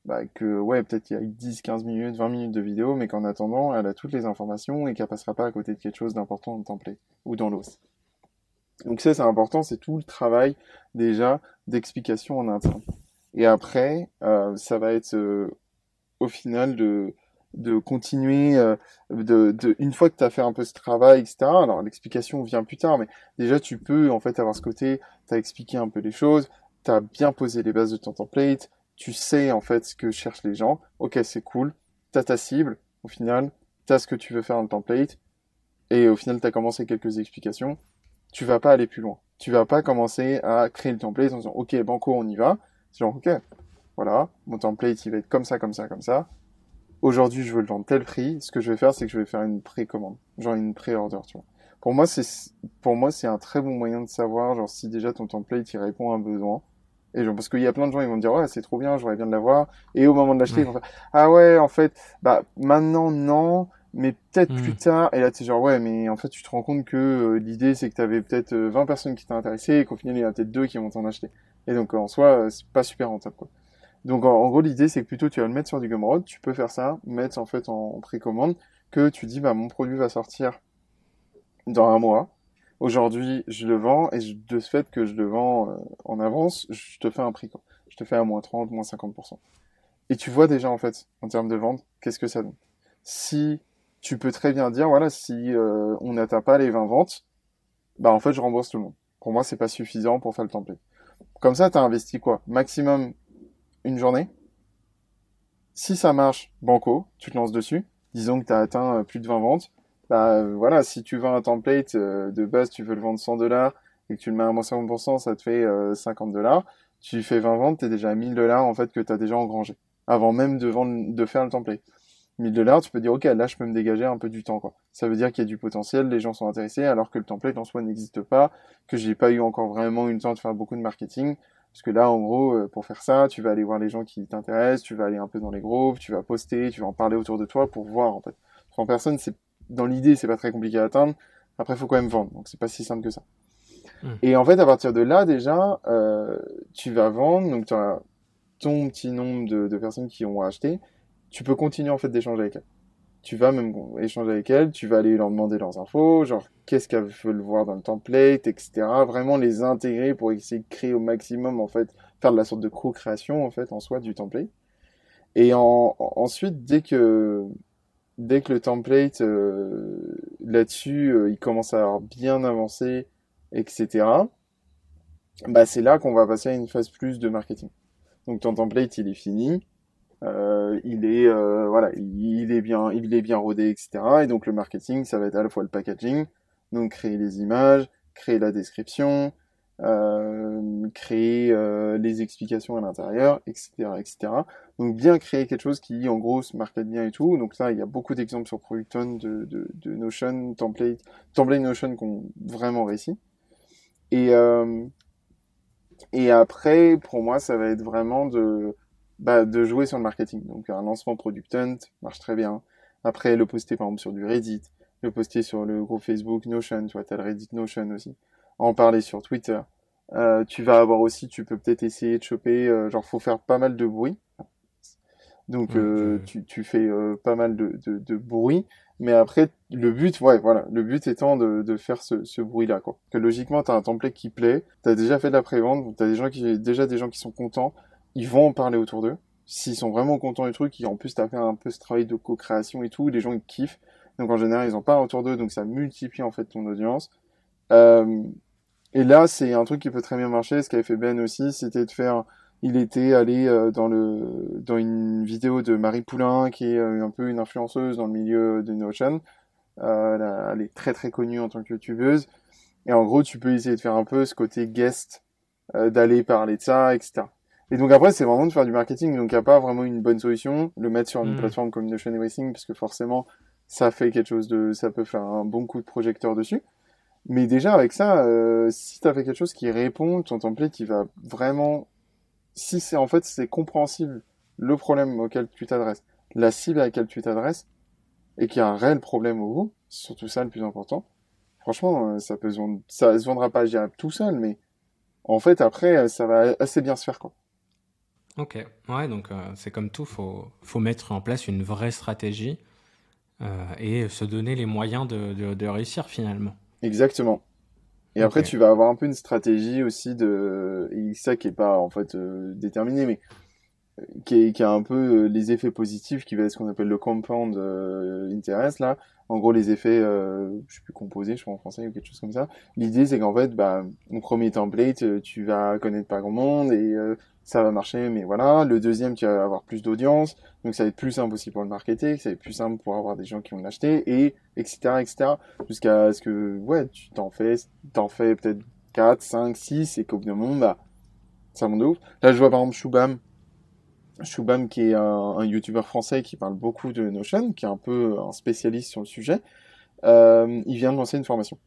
Speaker 2: bah, que ouais, peut-être qu'il y a 10, 15 minutes, 20 minutes de vidéo, mais qu'en attendant, elle a toutes les informations et qu'elle passera pas à côté de quelque chose d'important dans le template ou dans l'os. Donc ça, c'est important, c'est tout le travail déjà d'explication en interne. Et après, euh, ça va être euh, au final de, de continuer, euh, de, de, une fois que tu as fait un peu ce travail, etc. Alors l'explication vient plus tard, mais déjà tu peux en fait avoir ce côté, tu as expliqué un peu les choses, tu as bien posé les bases de ton template, tu sais en fait ce que cherchent les gens. Ok, c'est cool. T'as ta cible. Au final, t'as ce que tu veux faire dans le template. Et au final, t'as commencé quelques explications. Tu vas pas aller plus loin. Tu vas pas commencer à créer le template en disant ok, banco, on y va. C'est genre ok, voilà, mon template il va être comme ça, comme ça, comme ça. Aujourd'hui, je veux le vendre tel prix. Ce que je vais faire, c'est que je vais faire une précommande, genre une pré-order, tu vois. Pour moi, c'est pour moi c'est un très bon moyen de savoir genre si déjà ton template il répond à un besoin et genre, parce qu'il y a plein de gens, ils vont dire, ouais, c'est trop bien, j'aurais bien de l'avoir. Et au moment de l'acheter, ils vont faire, ah ouais, en fait, bah, maintenant, non, mais peut-être plus hmm. tard. Et là, tu genre, ouais, mais en fait, tu te rends compte que euh, l'idée, c'est que tu avais peut-être 20 euh, personnes qui t'ont intéressé et qu'au final, il y en a peut-être deux qui vont t'en acheter. Et donc, en soi, euh, c'est pas super rentable, quoi. Donc, en, gros, l'idée, c'est que plutôt, tu vas le mettre sur du Gumroad, tu peux faire ça, mettre, en fait, en précommande, que tu dis, bah, mon produit va sortir dans un mois Aujourd'hui, je le vends et de ce fait que je le vends euh, en avance, je te fais un prix. Je te fais à moins 30, moins 50%. Et tu vois déjà en fait, en termes de vente, qu'est-ce que ça donne. Si tu peux très bien dire, voilà, si euh, on n'atteint pas les 20 ventes, bah en fait je rembourse tout le monde. Pour moi, c'est pas suffisant pour faire le template. Comme ça, tu as investi quoi? Maximum une journée. Si ça marche, banco, tu te lances dessus. Disons que tu as atteint euh, plus de 20 ventes. Bah euh, voilà, si tu vends un template euh, de base, tu veux le vendre 100 dollars et que tu le mets à moins 50%, ça te fait 50 dollars. Tu fais 20 ventes, tu es déjà à 1000 dollars en fait que tu as déjà engrangé avant même de vendre de faire le template. 1000 dollars, tu peux dire ok, là je peux me dégager un peu du temps quoi. Ça veut dire qu'il y a du potentiel, les gens sont intéressés alors que le template en soi n'existe pas, que j'ai pas eu encore vraiment eu le temps de faire beaucoup de marketing. Parce que là, en gros, euh, pour faire ça, tu vas aller voir les gens qui t'intéressent, tu vas aller un peu dans les groupes, tu vas poster, tu vas en parler autour de toi pour voir, en fait. En personne, c'est, dans l'idée, c'est pas très compliqué à atteindre. Après, il faut quand même vendre. Donc, c'est pas si simple que ça. Hmm. Et en fait, à partir de là, déjà, euh, tu vas vendre. Donc, tu as ton petit nombre de, de personnes qui ont acheté. Tu peux continuer, en fait, d'échanger avec elles tu vas même échanger avec elles, tu vas aller leur demander leurs infos, genre qu'est-ce qu'elles veulent voir dans le template, etc. Vraiment les intégrer pour essayer de créer au maximum, en fait, faire de la sorte de co-création, en fait, en soi, du template. Et en, ensuite, dès que, dès que le template, euh, là-dessus, euh, il commence à avoir bien avancé, etc., bah, c'est là qu'on va passer à une phase plus de marketing. Donc ton template, il est fini, euh, il est euh, voilà, il, est bien, il est bien rodé, etc. Et donc le marketing, ça va être à la fois le packaging, donc créer les images, créer la description, euh, créer euh, les explications à l'intérieur, etc., etc. Donc bien créer quelque chose qui, en gros, se market bien et tout. Donc ça, il y a beaucoup d'exemples sur Producton de, de, de, Notion, template, template Notion qui ont vraiment réussi. Et euh, et après, pour moi, ça va être vraiment de bah, de jouer sur le marketing. Donc un lancement Product Hunt marche très bien. Après, le poster par exemple sur du Reddit, le poster sur le groupe Facebook Notion, tu vois, t'as le Reddit Notion aussi. En parler sur Twitter. Euh, tu vas avoir aussi, tu peux peut-être essayer de choper, euh, genre faut faire pas mal de bruit. Donc euh, tu, tu, fais euh, pas mal de, de, de, bruit, mais après le but, ouais, voilà, le but étant de, de faire ce, ce bruit-là, quoi. Que logiquement t'as un template qui plaît, t'as déjà fait de la prévente, t'as des gens qui, déjà des gens qui sont contents, ils vont en parler autour d'eux. S'ils sont vraiment contents du truc, et en plus t'as fait un peu ce travail de co-création et tout, les gens ils kiffent. Donc en général ils en parlent autour d'eux, donc ça multiplie en fait ton audience. Euh, et là c'est un truc qui peut très bien marcher. Ce qu'avait fait Ben aussi, c'était de faire. Il était allé euh, dans le dans une vidéo de Marie Poulain, qui est euh, un peu une influenceuse dans le milieu de Notion. Euh, elle est très très connue en tant que youtubeuse. Et en gros, tu peux essayer de faire un peu ce côté guest, d'aller parler de ça, etc. Et donc après, c'est vraiment de faire du marketing. Donc il n'y a pas vraiment une bonne solution. Le mettre sur une mm. plateforme comme Notion Everything, parce que forcément, ça fait quelque chose de, ça peut faire un bon coup de projecteur dessus. Mais déjà avec ça, euh, si tu as fait quelque chose qui répond, ton template, il va vraiment, si c'est en fait c'est compréhensible le problème auquel tu t'adresses, la cible à laquelle tu t'adresses, et qu'il y a un réel problème au bout, surtout ça le plus important. Franchement, euh, ça peut se vendre, ça se vendra pas, je dirais, tout seul, mais en fait après, ça va assez bien se faire quoi.
Speaker 1: Ok, ouais, donc euh, c'est comme tout, faut, faut mettre en place une vraie stratégie euh, et se donner les moyens de, de, de réussir finalement.
Speaker 2: Exactement. Et après, tu vas avoir un peu une stratégie aussi de, et ça qui est pas en fait euh, déterminé, mais qui, qui, a un peu les effets positifs, qui va être ce qu'on appelle le compound interest là. En gros, les effets, euh, je sais plus composés, je crois en français ou quelque chose comme ça. L'idée, c'est qu'en fait, bah, mon premier template, tu vas connaître pas grand monde et ça va marcher, mais voilà. Le deuxième, tu vas avoir plus d'audience, donc ça va être plus simple aussi pour le marketer, ça va être plus simple pour avoir des gens qui vont l'acheter, et etc., etc. Jusqu'à ce que, ouais, tu t'en fais, t'en fais peut-être 4, 5, 6, et qu'au bout d'un moment, bah, ça monte de ouf. Là, je vois par exemple Shubham, Shubham qui est un, un YouTuber français qui parle beaucoup de Notion, qui est un peu un spécialiste sur le sujet. Euh, il vient de lancer une formation.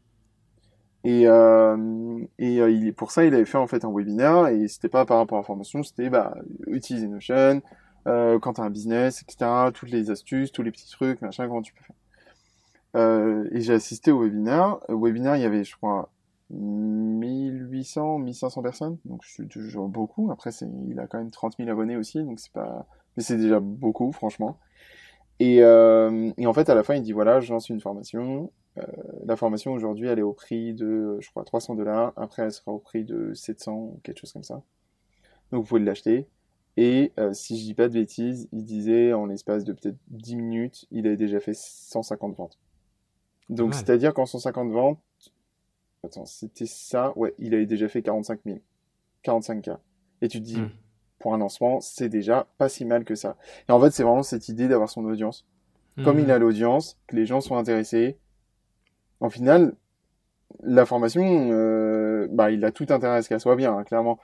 Speaker 2: Et, euh, et euh, pour ça, il avait fait en fait un webinaire et c'était pas par rapport à la formation, c'était bah, utiliser Notion, quand tu as un business, etc., toutes les astuces, tous les petits trucs, machin, comment tu peux faire. Et j'ai assisté au webinaire. Au webinaire, il y avait, je crois, 1800, 1500 personnes, donc c'est toujours beaucoup. Après, il a quand même 30 000 abonnés aussi, donc c'est pas, mais c'est déjà beaucoup, franchement. Et, euh, et en fait, à la fin, il dit voilà, je lance une formation. Euh, la formation aujourd'hui, elle est au prix de, je crois, 300 dollars. Après, elle sera au prix de 700 ou quelque chose comme ça. Donc, vous pouvez l'acheter. Et euh, si je dis pas de bêtises, il disait en l'espace de peut-être 10 minutes, il avait déjà fait 150 ventes. Donc, c'est-à-dire qu'en 150 ventes, attends, c'était ça, ouais, il avait déjà fait 45 000, 45K. Et tu te dis, hmm. pour un lancement, c'est déjà pas si mal que ça. Et en fait, c'est vraiment cette idée d'avoir son audience. Comme il
Speaker 1: Mhm.
Speaker 2: a l'audience, que les gens sont intéressés, en final, la formation, euh, bah, il a tout intérêt à ce qu'elle soit bien, hein, clairement.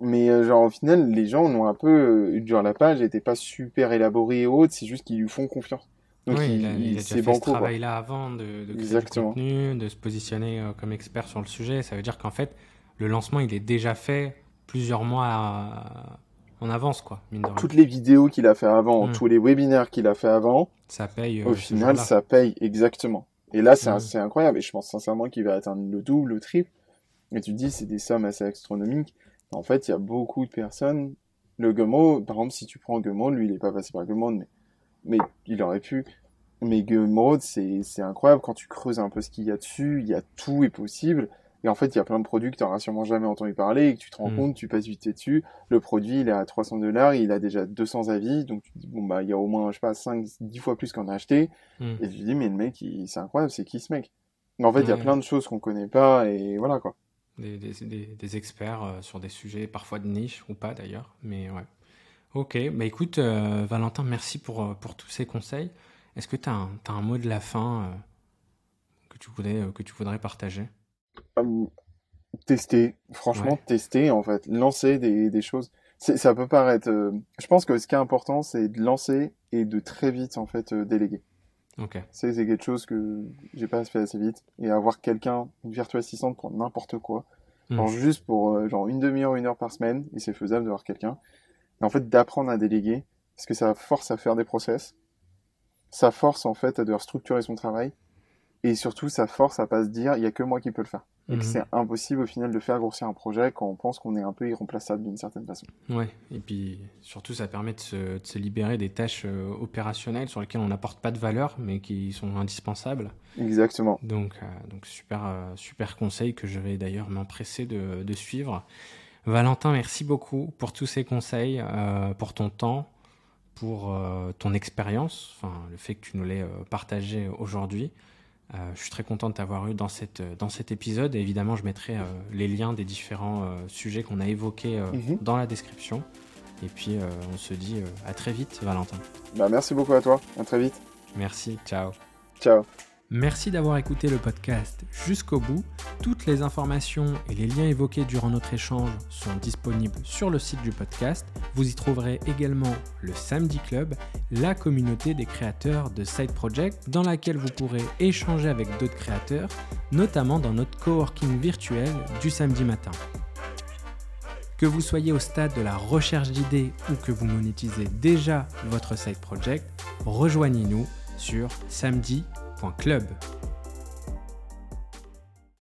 Speaker 2: Mais euh, genre, au final, les gens ont un peu, euh, genre, la page était pas super élaborée et haute, c'est juste qu'ils lui font confiance. Donc,
Speaker 1: Oui,
Speaker 2: il,
Speaker 1: il a, il a déjà fait ce
Speaker 2: banco,
Speaker 1: travail-là avant de, de créer
Speaker 2: Exactement.
Speaker 1: du contenu, de se positionner euh, comme expert sur le sujet. Ça veut dire qu'en fait, le lancement, il est déjà fait plusieurs mois à- en avance, quoi, mine de rien.
Speaker 2: Toutes les vidéos qu'il a fait avant,
Speaker 1: Mm.
Speaker 2: tous les webinaires qu'il a fait avant,
Speaker 1: Ça paye euh,
Speaker 2: au final, ça paye exactement. Et là, c'est
Speaker 1: Mm.
Speaker 2: c'est incroyable. Et je pense sincèrement qu'il va atteindre le double, le triple. Et tu te dis, c'est des sommes assez astronomiques. En fait, il y a beaucoup de personnes. Le Gumroad, par exemple, si tu prends Gumroad, lui, il est pas passé par Gumroad, mais, mais il aurait pu. Mais Gumroad, c'est c'est incroyable. Quand tu creuses un peu ce qu'il y a dessus, il y a tout est possible. Et en fait, il y a plein de produits que tu n'auras sûrement jamais entendu parler et que tu te rends
Speaker 1: Mm.
Speaker 2: compte, tu passes vite dessus. Le produit, il est à 300 dollars, il a déjà 200 avis. Donc, tu te dis, bon, bah, il y a au moins, je sais pas, 5, 10 fois plus qu'on a acheté.
Speaker 1: Mm.
Speaker 2: Et je me dis, mais le mec, c'est incroyable, c'est qui ce mec? En fait, il y a plein de choses qu'on connaît pas et voilà, quoi.
Speaker 1: Des, des, des, des experts euh, sur des sujets parfois de niche ou pas d'ailleurs. Mais ouais. Ok, bah écoute, euh, Valentin, merci pour, euh, pour tous ces conseils. Est-ce que tu as, un mot de la fin euh, que, tu voudrais, que tu voudrais partager?
Speaker 2: Hum, tester, franchement,
Speaker 1: Ouais.
Speaker 2: tester, en fait, lancer des, des choses. Ça peut paraître, je pense que ce qui est important, c'est de lancer et de très vite, en fait, déléguer.
Speaker 1: Ok.
Speaker 2: C'est quelque chose que j'ai pas fait assez vite. Et avoir quelqu'un, une virtuelle assistante pour n'importe quoi,
Speaker 1: Mm.
Speaker 2: genre juste pour genre une demi-heure, une heure par semaine, et c'est faisable d'avoir quelqu'un. En fait, d'apprendre à déléguer, parce que ça force à faire des process, ça force en fait à devoir structurer son travail, et surtout ça force à pas se dire il y a que moi qui peux le faire. Que c'est impossible au final de faire grossir un projet quand on pense qu'on est un peu irremplaçable d'une certaine façon.
Speaker 1: Ouais, et puis surtout ça permet de se, de se libérer des tâches euh, opérationnelles sur lesquelles on n'apporte pas de valeur mais qui sont indispensables.
Speaker 2: Exactement.
Speaker 1: Donc, euh, donc super, euh, super conseil que je vais d'ailleurs m'empresser de, de suivre. Valentin, merci beaucoup pour tous ces conseils, euh, pour ton temps, pour euh, ton expérience, enfin le fait que tu nous l'aies euh, partagé aujourd'hui. Je suis très content de t'avoir eu dans, cette, dans cet épisode. Et évidemment, je mettrai les liens des différents sujets qu'on a évoqués
Speaker 2: Mhm.
Speaker 1: dans la description. Et puis, on se dit à très vite, Valentin.
Speaker 2: Bah merci beaucoup à toi. À très vite.
Speaker 1: Merci, ciao.
Speaker 2: Ciao.
Speaker 1: Merci d'avoir écouté le podcast jusqu'au bout. Toutes les informations et les liens évoqués durant notre échange sont disponibles sur le site du podcast. Vous y trouverez également le Samedi Club, la communauté des créateurs de Side Project dans laquelle vous pourrez échanger avec d'autres créateurs, notamment dans notre coworking virtuel du samedi matin. Que vous soyez au stade de la recherche d'idées ou que vous monétisez déjà votre side project, rejoignez-nous sur samedi.club.